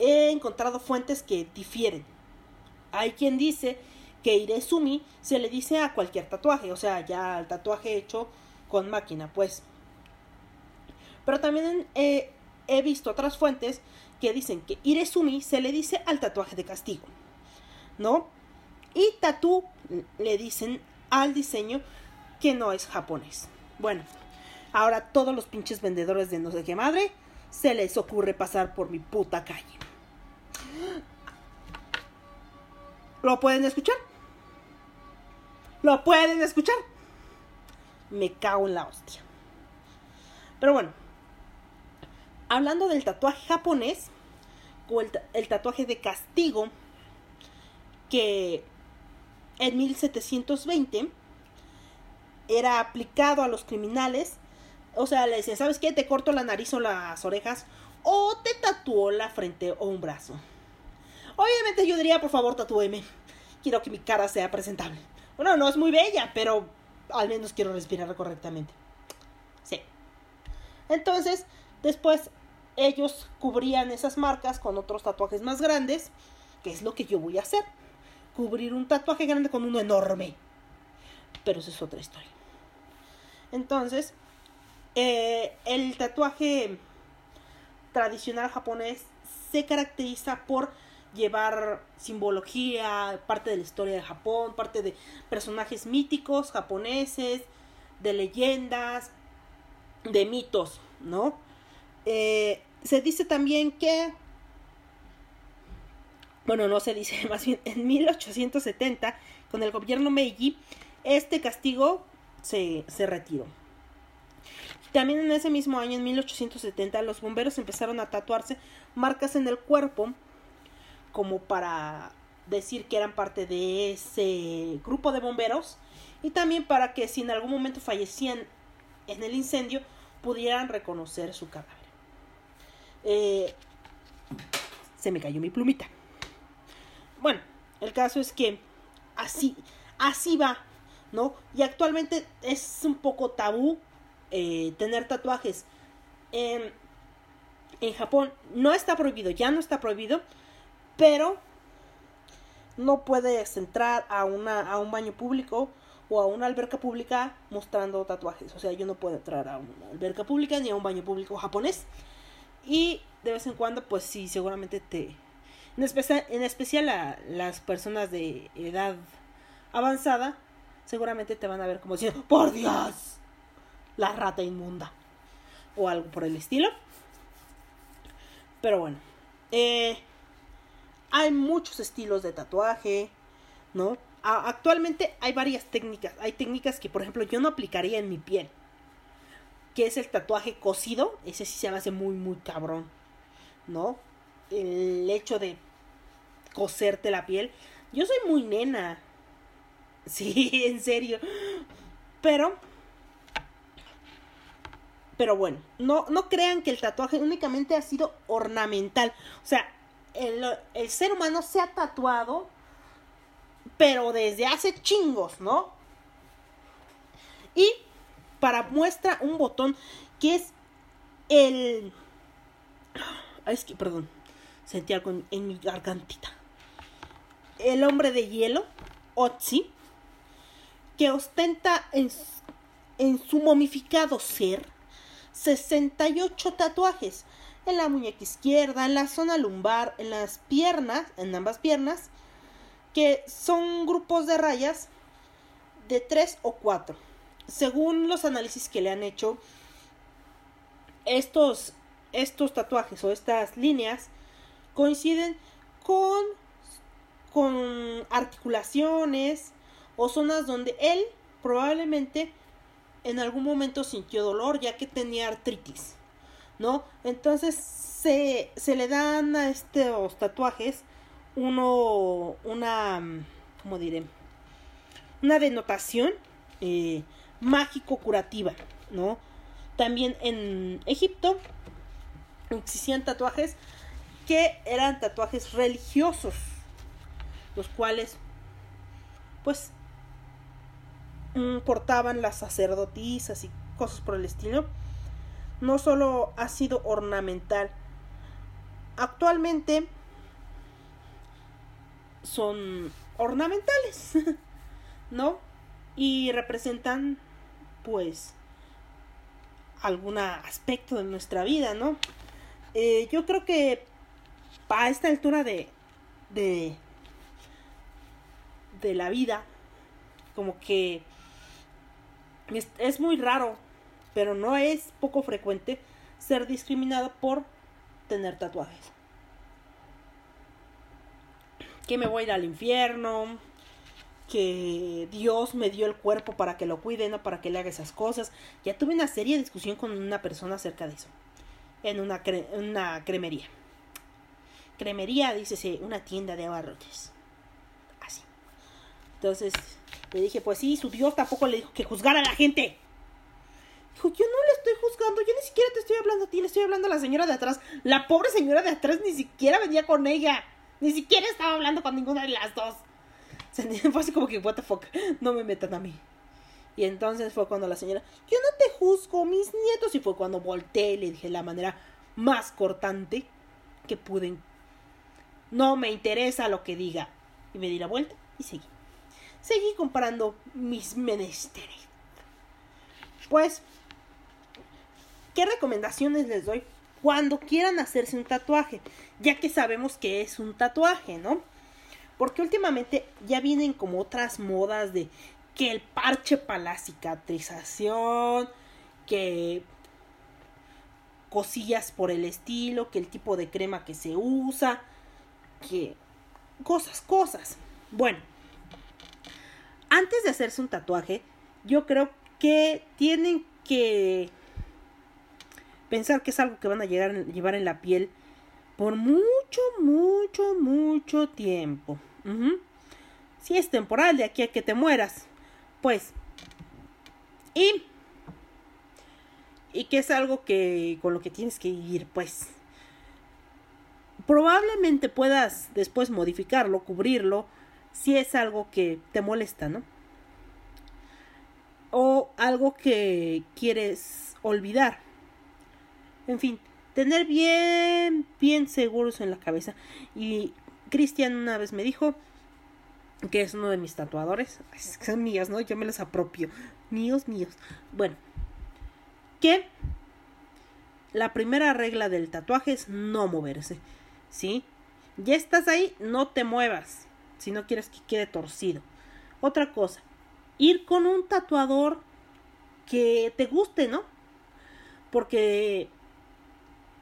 He encontrado fuentes que difieren. Hay quien dice que irezumi se le dice a cualquier tatuaje, o sea, ya al tatuaje hecho con máquina, pues. Pero también eh, he visto otras fuentes que dicen que irezumi se le dice al tatuaje de castigo, ¿no? Y tatu le dicen al diseño que no es japonés. Bueno, ahora todos los pinches vendedores de no sé qué madre se les ocurre pasar por mi puta calle. ¿Lo pueden escuchar? ¿Lo pueden escuchar? Me cago en la hostia. Pero bueno, hablando del tatuaje japonés, o el, ta- el tatuaje de castigo, que en 1720 era aplicado a los criminales. O sea, le decían, ¿sabes qué? Te corto la nariz o las orejas. O te tatuó la frente o un brazo. Obviamente yo diría, por favor, tatúeme. Quiero que mi cara sea presentable. Bueno, no es muy bella, pero al menos quiero respirar correctamente. Sí. Entonces, después ellos cubrían esas marcas con otros tatuajes más grandes, que es lo que yo voy a hacer. Cubrir un tatuaje grande con uno enorme. Pero eso es otra historia. Entonces, eh, el tatuaje tradicional japonés se caracteriza por llevar simbología, parte de la historia de Japón, parte de personajes míticos japoneses, de leyendas, de mitos, ¿no? Eh, se dice también que, bueno, no se dice, más bien en 1870, con el gobierno Meiji, este castigo se, se retiró. También en ese mismo año, en 1870, los bomberos empezaron a tatuarse marcas en el cuerpo como para decir que eran parte de ese grupo de bomberos y también para que si en algún momento fallecían en el incendio pudieran reconocer su cadáver. Eh, se me cayó mi plumita. Bueno, el caso es que así, así va, ¿no? Y actualmente es un poco tabú eh, tener tatuajes. En, en Japón no está prohibido, ya no está prohibido, pero no puedes entrar a, una, a un baño público o a una alberca pública mostrando tatuajes. O sea, yo no puedo entrar a una alberca pública ni a un baño público japonés. Y de vez en cuando, pues sí, seguramente te... En especial, en especial a las personas de edad avanzada, seguramente te van a ver como diciendo, por Dios, la rata inmunda. o algo por el estilo. Pero bueno, eh, hay muchos estilos de tatuaje, ¿no? Actualmente hay varias técnicas. Hay técnicas que, por ejemplo, yo no aplicaría en mi piel. Que es el tatuaje cosido. Ese sí se me hace muy, muy cabrón, ¿no? El hecho de coserte la piel. Yo soy muy nena. Sí, en serio. Pero pero bueno, no, no crean que el tatuaje únicamente ha sido ornamental. O sea, el, el ser humano se ha tatuado, pero desde hace chingos, ¿no? Y para muestra un botón que es el... Es que, perdón, sentí algo en, en mi gargantita. El hombre de hielo, Otzi, que ostenta en, en su momificado ser 68 tatuajes en la muñeca izquierda, en la zona lumbar, en las piernas, en ambas piernas, que son grupos de rayas de 3 o 4. Según los análisis que le han hecho, estos, estos tatuajes o estas líneas coinciden con, con articulaciones o zonas donde él probablemente en algún momento sintió dolor ya que tenía artritis, ¿no? Entonces se, se le dan a estos tatuajes uno, una, ¿cómo diré? Una denotación eh, mágico-curativa, ¿no? También en Egipto existían tatuajes que eran tatuajes religiosos, los cuales, pues, portaban las sacerdotisas y cosas por el estilo. No solo ha sido ornamental. Actualmente son ornamentales, ¿no? Y representan, pues, algún aspecto de nuestra vida, ¿no? Eh, yo creo que a esta altura de, de, de la vida, como que es, muy raro, pero no es poco frecuente ser discriminado por tener tatuajes. Que me voy a ir al infierno, que Dios me dio el cuerpo para que lo cuide, no para que le haga esas cosas. Ya tuve una seria discusión con una persona acerca de eso, en una, cremería. Cremería, dícese, una tienda de abarrotes. Así. Entonces le dije, pues sí, su Dios tampoco le dijo que juzgara a la gente. Dijo, yo no le estoy juzgando, yo ni siquiera te estoy hablando a ti, le estoy hablando a la señora de atrás. La pobre señora de atrás ni siquiera venía con ella. Ni siquiera estaba hablando con ninguna de las dos. Fue así como que, what the fuck, no me metan a mí. Y entonces fue cuando la señora, yo no te juzgo, mis nietos. Y fue cuando volteé y le dije la manera más cortante que pude. No me interesa lo que diga. Y me di la vuelta y seguí. Seguí comparando mis menesteres. Pues, ¿qué recomendaciones les doy cuando quieran hacerse un tatuaje? Ya que sabemos que es un tatuaje, ¿no? Porque últimamente ya vienen como otras modas de que el parche para la cicatrización, que cosillas por el estilo, que el tipo de crema que se usa, que cosas, cosas. Bueno, antes de hacerse un tatuaje, yo creo que tienen que pensar que es algo que van a llevar en la piel por mucho, mucho, mucho tiempo. Si es temporal, de aquí a que te mueras, pues. Y. Y que es algo que con lo que tienes que ir, pues. Probablemente puedas después modificarlo, cubrirlo, si es algo que te molesta, ¿no? O algo que quieres olvidar. En fin, tener bien, bien seguros en la cabeza. Y Cristian una vez me dijo que es uno de mis tatuadores. Son míos, ¿no? Yo me los apropio. Míos, míos. Bueno, que la primera regla del tatuaje es no moverse. ¿Sí? Ya estás ahí, no te muevas. Si no quieres que quede torcido. Otra cosa, ir con un tatuador que te guste, ¿no? Porque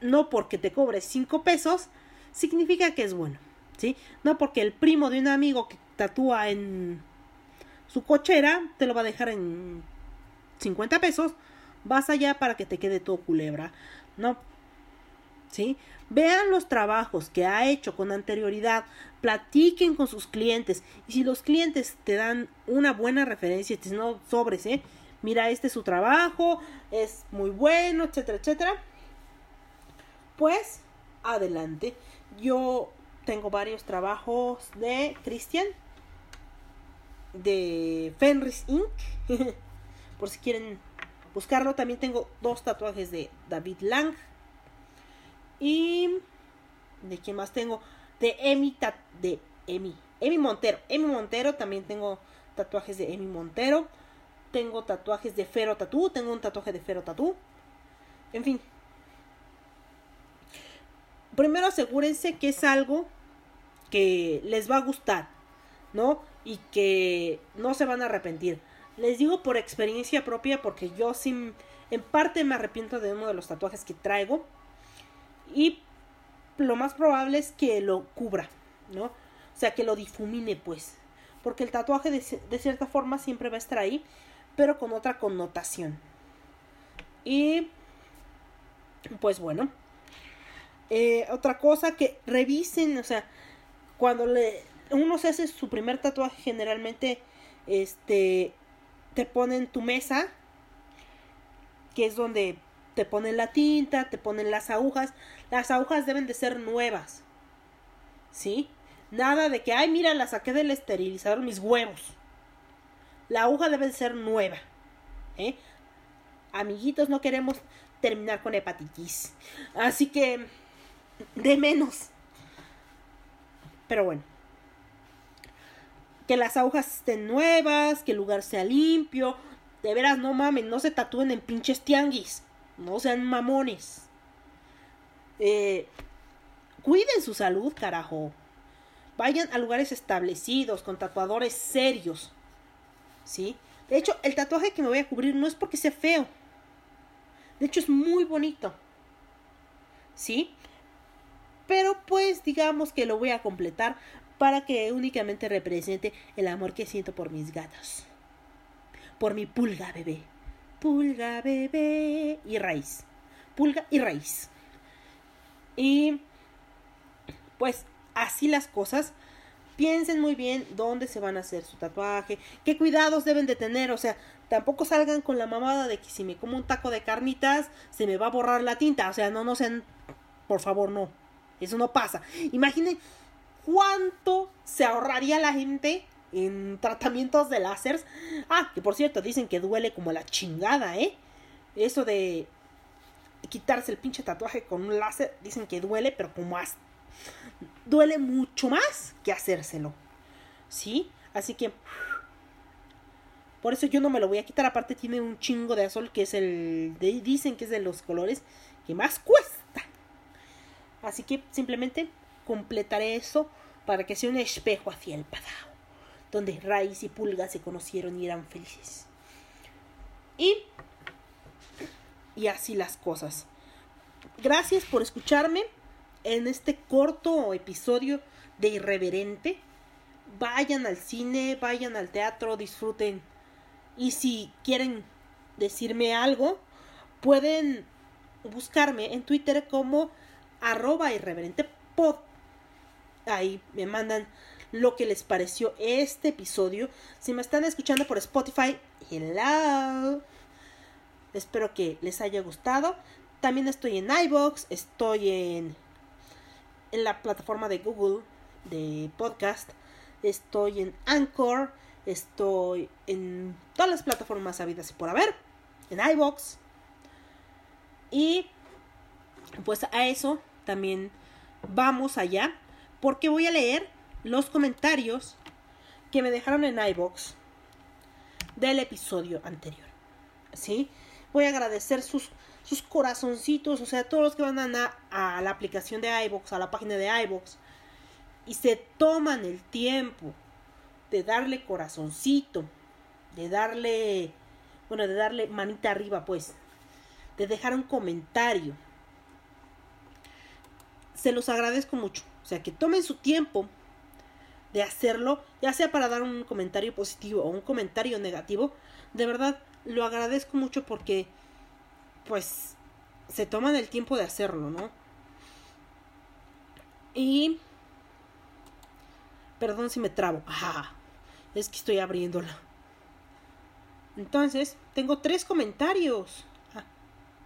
no porque te cobres 5 pesos significa que es bueno, ¿sí? No porque el primo de un amigo que tatúa en su cochera te lo va a dejar en 50 pesos, vas allá para que te quede todo culebra, ¿no? ¿Sí? Vean los trabajos que ha hecho con anterioridad, platiquen con sus clientes y si los clientes te dan una buena referencia, si no sobres, ¿eh? Mira, este es su trabajo, es muy bueno, etcétera, etcétera. Pues, adelante. Yo tengo varios trabajos de Christian, de Fenris Inc. Por si quieren buscarlo, también tengo dos tatuajes de David Lang. Y de quién más tengo? De Emi de Emi, Emi Montero. Emi Montero también tengo tatuajes de Emi Montero. Tengo tatuajes de Fero Tatú, tengo un tatuaje de Fero Tatú. En fin. Primero asegúrense que es algo que les va a gustar, ¿no? Y que no se van a arrepentir. Les digo por experiencia propia porque yo sí en parte me arrepiento de uno de los tatuajes que traigo y lo más probable es que lo cubra, ¿no? O sea, que lo difumine, pues. Porque el tatuaje de, de cierta forma siempre va a estar ahí, pero con otra connotación. Y, pues bueno. Eh, otra cosa que revisen, o sea, cuando le, uno se hace su primer tatuaje, generalmente, este, te ponen tu mesa, que es donde te ponen la tinta, te ponen las agujas. Las agujas deben de ser nuevas. ¿Sí? Nada de que, ay, mira, la saqué del esterilizador mis huevos. La aguja debe de ser nueva. ¿eh? Amiguitos, no queremos terminar con hepatitis. Así que, de menos. Pero bueno. Que las agujas estén nuevas, que el lugar sea limpio. De veras, no mamen, no se tatúen en pinches tianguis. No sean mamones. Eh, cuiden su salud, carajo. Vayan a lugares establecidos, con tatuadores serios. ¿Sí? De hecho, el tatuaje que me voy a cubrir no es porque sea feo. De hecho, es muy bonito. ¿Sí? Pero pues digamos que lo voy a completar para que únicamente represente el amor que siento por mis gatos. Por mi pulga bebé. Pulga bebé y raíz. Pulga y raíz. Y pues así las cosas. Piensen muy bien dónde se van a hacer su tatuaje, qué cuidados deben de tener, o sea, tampoco salgan con la mamada de que si me como un taco de carnitas se me va a borrar la tinta, o sea, no, no sean, por favor, no, eso no pasa. Imaginen cuánto se ahorraría la gente en tratamientos de láseres. Ah, que por cierto, dicen que duele como la chingada, ¿eh? Eso de quitarse el pinche tatuaje con un láser, dicen que duele, pero como hasta duele mucho más que hacérselo. ¿Sí? Así que por eso yo no me lo voy a quitar. Aparte tiene un chingo de azul que es el de- dicen que es de los colores que más cuesta. Así que simplemente completaré eso para que sea un espejo hacia el pasado, donde Raíz y Pulga se conocieron y eran felices. Y y así las cosas. Gracias por escucharme en este corto episodio de Irreverente. Vayan al cine, vayan al teatro, disfruten. Y si quieren decirme algo, pueden buscarme en Twitter como arroba irreverentepod. Ahí me mandan lo que les pareció este episodio. Si me están escuchando por Spotify, hello. Espero que les haya gustado. También estoy en iBox, estoy en en la plataforma de Google de podcast, estoy en Anchor, estoy en todas las plataformas habidas y por haber, en iBox. Y pues a eso también vamos allá, porque voy a leer los comentarios que me dejaron en iBox del episodio anterior. ¿Sí? Voy a agradecer sus, sus corazoncitos, o sea, todos los que van a, a la aplicación de iBox, a la página de iBox, y se toman el tiempo de darle corazoncito, de darle, bueno, de darle manita arriba, pues, de dejar un comentario. Se los agradezco mucho. O sea, que tomen su tiempo de hacerlo, ya sea para dar un comentario positivo o un comentario negativo. De verdad, lo agradezco mucho porque, pues, se toman el tiempo de hacerlo, ¿no? Y... Perdón si me trabo. Es que estoy abriéndola. Entonces, tengo tres comentarios. Ah,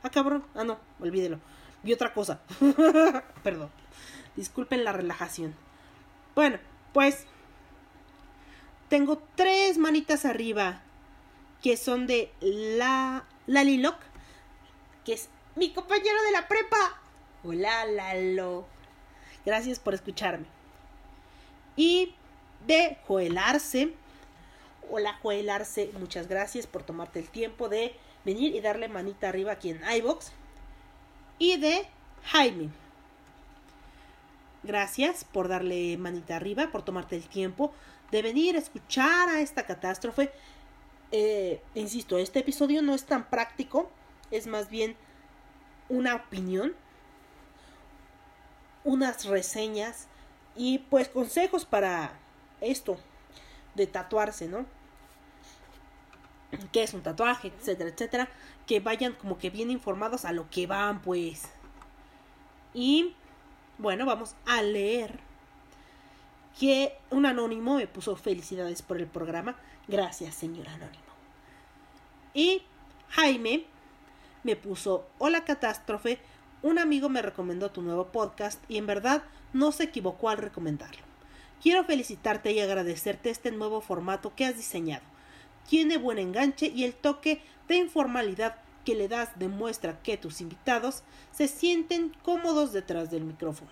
ah, cabrón. Ah, no, olvídelo. Vi otra cosa. Perdón. Disculpen la relajación. Bueno, pues tengo tres manitas arriba que son de la Laliloc, que es mi compañero de la prepa. Hola, Lalo. Gracias por escucharme. Y de Joel Arce. Hola, Joel Arce. Muchas gracias por tomarte el tiempo de venir y darle manita arriba aquí en iBox. Y de Jaime. Gracias por darle manita arriba, por tomarte el tiempo de venir a escuchar a esta catástrofe. Eh, insisto, este episodio no es tan práctico, es más bien una opinión, unas reseñas y pues consejos para esto de tatuarse, ¿no? ¿Qué es un tatuaje? Etcétera, etcétera. Que vayan como que bien informados a lo que van, pues. Y bueno, vamos a leer que un anónimo me puso felicidades por el programa. Gracias, señor anónimo. Y Jaime me puso, hola catástrofe, un amigo me recomendó tu nuevo podcast y en verdad no se equivocó al recomendarlo. Quiero felicitarte y agradecerte este nuevo formato que has diseñado. Tiene buen enganche y el toque de informalidad que le das demuestra que tus invitados se sienten cómodos detrás del micrófono.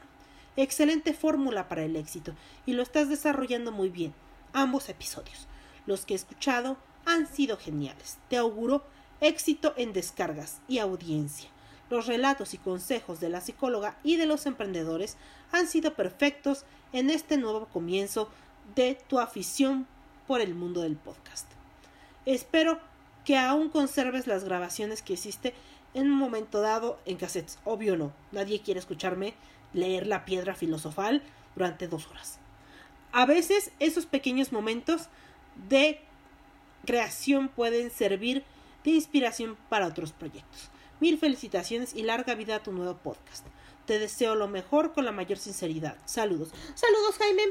Excelente fórmula para el éxito y lo estás desarrollando muy bien. Ambos episodios, los que he escuchado, han sido geniales. Te auguro éxito en descargas y audiencia. Los relatos y consejos de la psicóloga y de los emprendedores han sido perfectos en este nuevo comienzo de tu afición por el mundo del podcast. Espero que aún conserves las grabaciones que hiciste en un momento dado en cassettes. Obvio no, nadie quiere escucharme leer la piedra filosofal durante dos horas. A veces esos pequeños momentos de creación pueden servir de inspiración para otros proyectos. Mil felicitaciones y larga vida a tu nuevo podcast. Te deseo lo mejor con la mayor sinceridad. Saludos. Saludos, Jaime.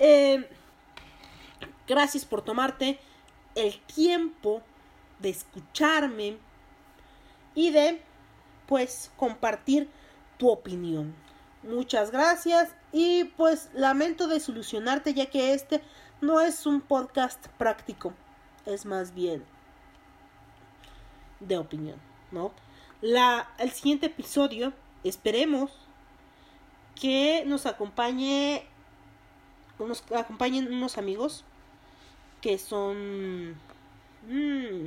Eh, gracias por tomarte el tiempo de escucharme y de, pues, compartir tu opinión. Muchas gracias y pues lamento de solucionarte ya que este no es un podcast práctico, es más bien de opinión, ¿no? La, el siguiente episodio, esperemos que nos acompañe, nos acompañen unos amigos que son mm,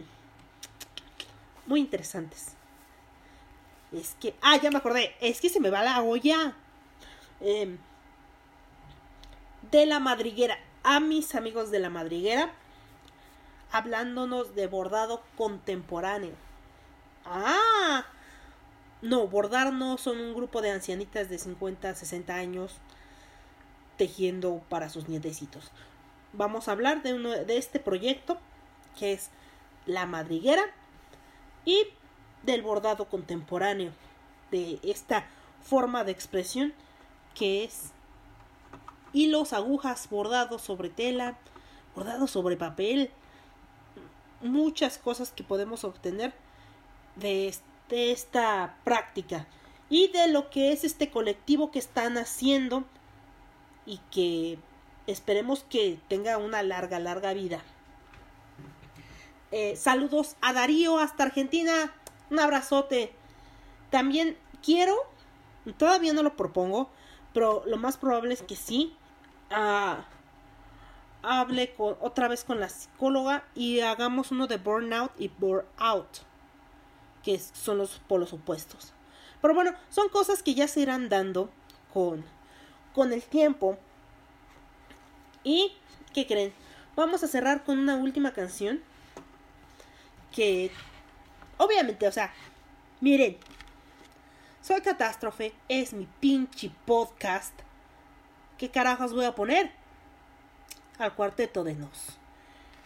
muy interesantes. Es que, ah, ya me acordé, es que se me va la olla. Em, de la madriguera, a mis amigos de la madriguera, hablándonos de bordado contemporáneo. Ah, no, bordar no son un grupo de ancianitas de 50, 60 años tejiendo para sus nietecitos. Vamos a hablar de, uno, de este proyecto que es la madriguera y del bordado contemporáneo, de esta forma de expresión que es hilos, agujas, bordados sobre tela, bordados sobre papel, muchas cosas que podemos obtener de, de esta práctica y de lo que es este colectivo que están haciendo y que esperemos que tenga una larga, larga vida. Eh, saludos a Darío hasta Argentina. Un abrazote. También quiero, todavía no lo propongo, pero lo más probable es que sí. ah, hable con, otra vez con la psicóloga y hagamos uno de burnout y burnout, que son los polos opuestos. Pero bueno, son cosas que ya se irán dando con, con el tiempo. ¿Y qué creen? Vamos a cerrar con una última canción que obviamente, o sea, Miren, Soy Catástrofe es mi pinche podcast. ¿Qué carajos voy a poner? Al cuarteto de Nos.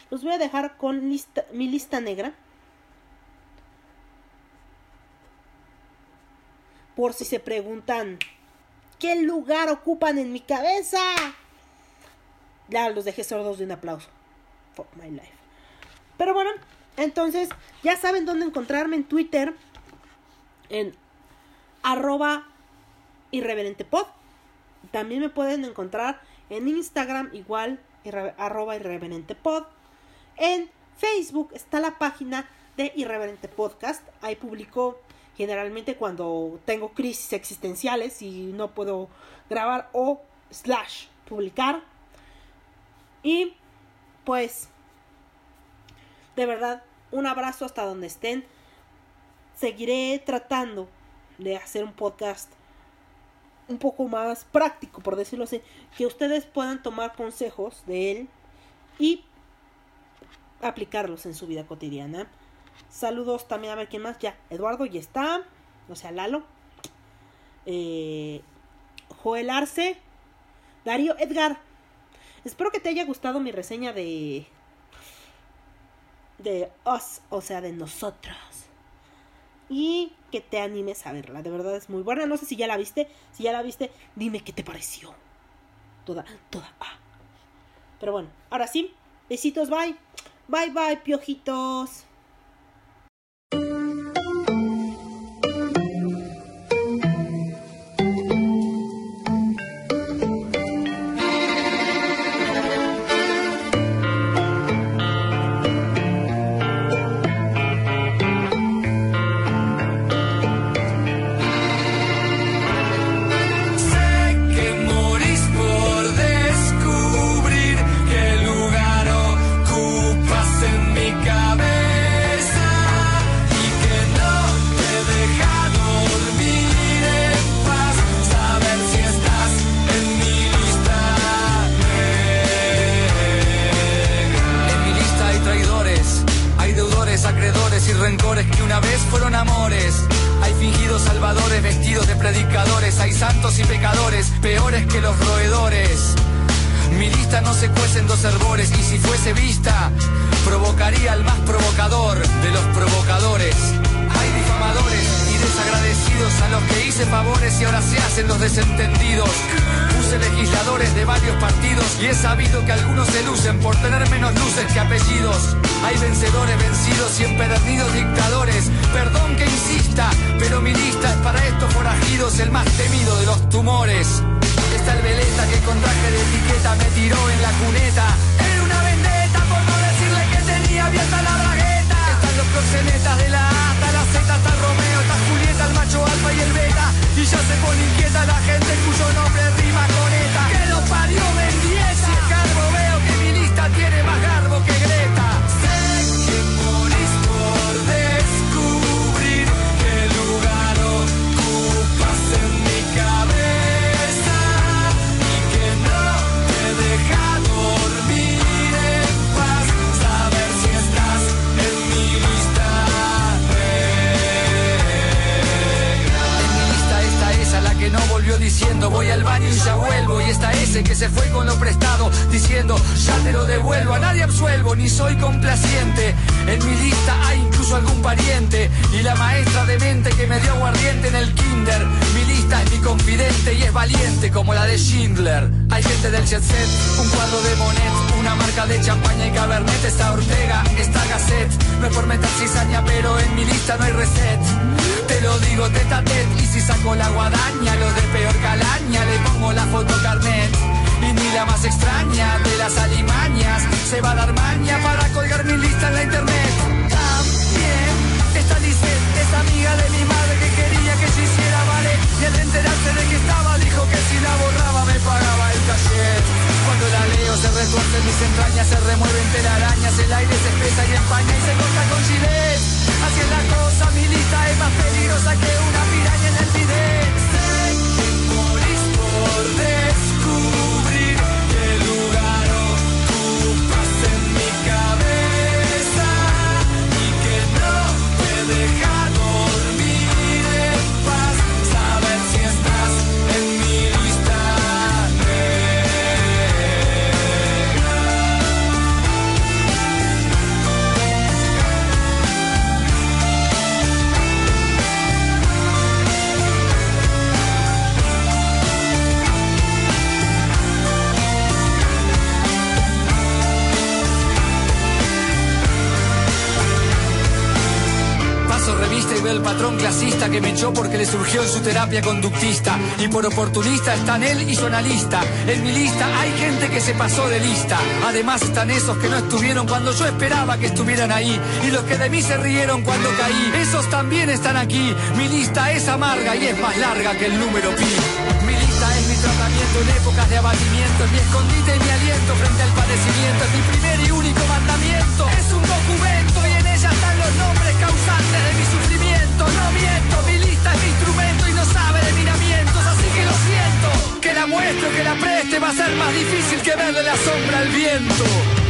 Los voy a dejar con lista- mi lista negra. Por si se preguntan, ¿qué lugar ocupan en mi cabeza? Ya los dejé sordos de un aplauso. For my life. Pero bueno, entonces ya saben dónde encontrarme en Twitter. En arroba irreverentepod. También me pueden encontrar en Instagram igual arroba irreverentepod. En Facebook está la página de Irreverente Podcast. Ahí publico generalmente cuando tengo crisis existenciales y no puedo grabar o slash publicar. Y pues de verdad, un abrazo hasta donde estén. Seguiré tratando de hacer un podcast un poco más práctico, por decirlo así, que ustedes puedan tomar consejos de él y aplicarlos en su vida cotidiana. Saludos también a ver quién más. Ya, Eduardo ya está. O sea, Lalo. Eh, Joel Arce. Darío Edgar. Espero que te haya gustado mi reseña de. De Us, o sea, de nosotros. Y que te animes a verla. De verdad es muy buena. No sé si ya la viste. Si ya la viste, dime qué te pareció. Toda, toda. ah. Pero bueno, ahora sí. Besitos, bye. Bye, bye, piojitos. Lista no se cuece en dos hervores y si fuese vista, provocaría al más provocador de los provocadores. Hay difamadores y desagradecidos a los que hice favores y ahora se hacen los desentendidos. Puse legisladores de varios partidos y he sabido que algunos se lucen por tener menos luces que apellidos. Hay vencedores vencidos y empedernidos dictadores. Perdón que insista, pero mi lista es para estos forajidos el más temido de los tumores. Está el veleta que con traje de etiqueta me tiró en la cuneta. Era una vendetta por no decirle que tenía abierta la bragueta. Están los proxenetas de la A hasta la Z, está el Romeo, está Julieta, el macho alfa y el beta. Y ya se pone inquieta la gente cuyo nombre rima con ETA. Que lo parió Mendieta. Diciendo voy al baño y ya vuelvo. Y está ese que se fue con lo prestado diciendo ya te lo devuelvo. A nadie absuelvo ni soy complaciente. En mi lista hay incluso algún pariente y la maestra de mente que me dio aguardiente en el kinder. Mi lista es mi confidente y es valiente como la de Schindler. Hay gente del jet set, un cuadro de Monet, una marca de champaña y cabernet. Está Ortega, está Gasset. No es por cizaña, pero en mi lista no hay reset. Te lo digo tete a tete, y si saco la guadaña, los de peor calaña, le pongo la foto carnet. Y ni la más extraña de las alimañas se va a dar maña para colgar mi lista en la internet. Porque le surgió en su terapia conductista. Y por oportunista están él y su analista. En mi lista hay gente que se pasó de lista. Además están esos que no estuvieron cuando yo esperaba que estuvieran ahí. Y los que de mí se rieron cuando caí. Esos también están aquí. Mi lista es amarga y es más larga que el número pi. Mi lista es mi tratamiento en épocas de abatimiento. Es mi escondite y mi aliento frente al padecimiento. Es mi primer y único mandamiento. Es un documento y en ella están los nombres causantes de mi sufrimiento. No miento, es mi instrumento y no sabe de miramientos. Así que lo siento. Que la muestre o que la preste va a ser más difícil que verle la sombra al viento.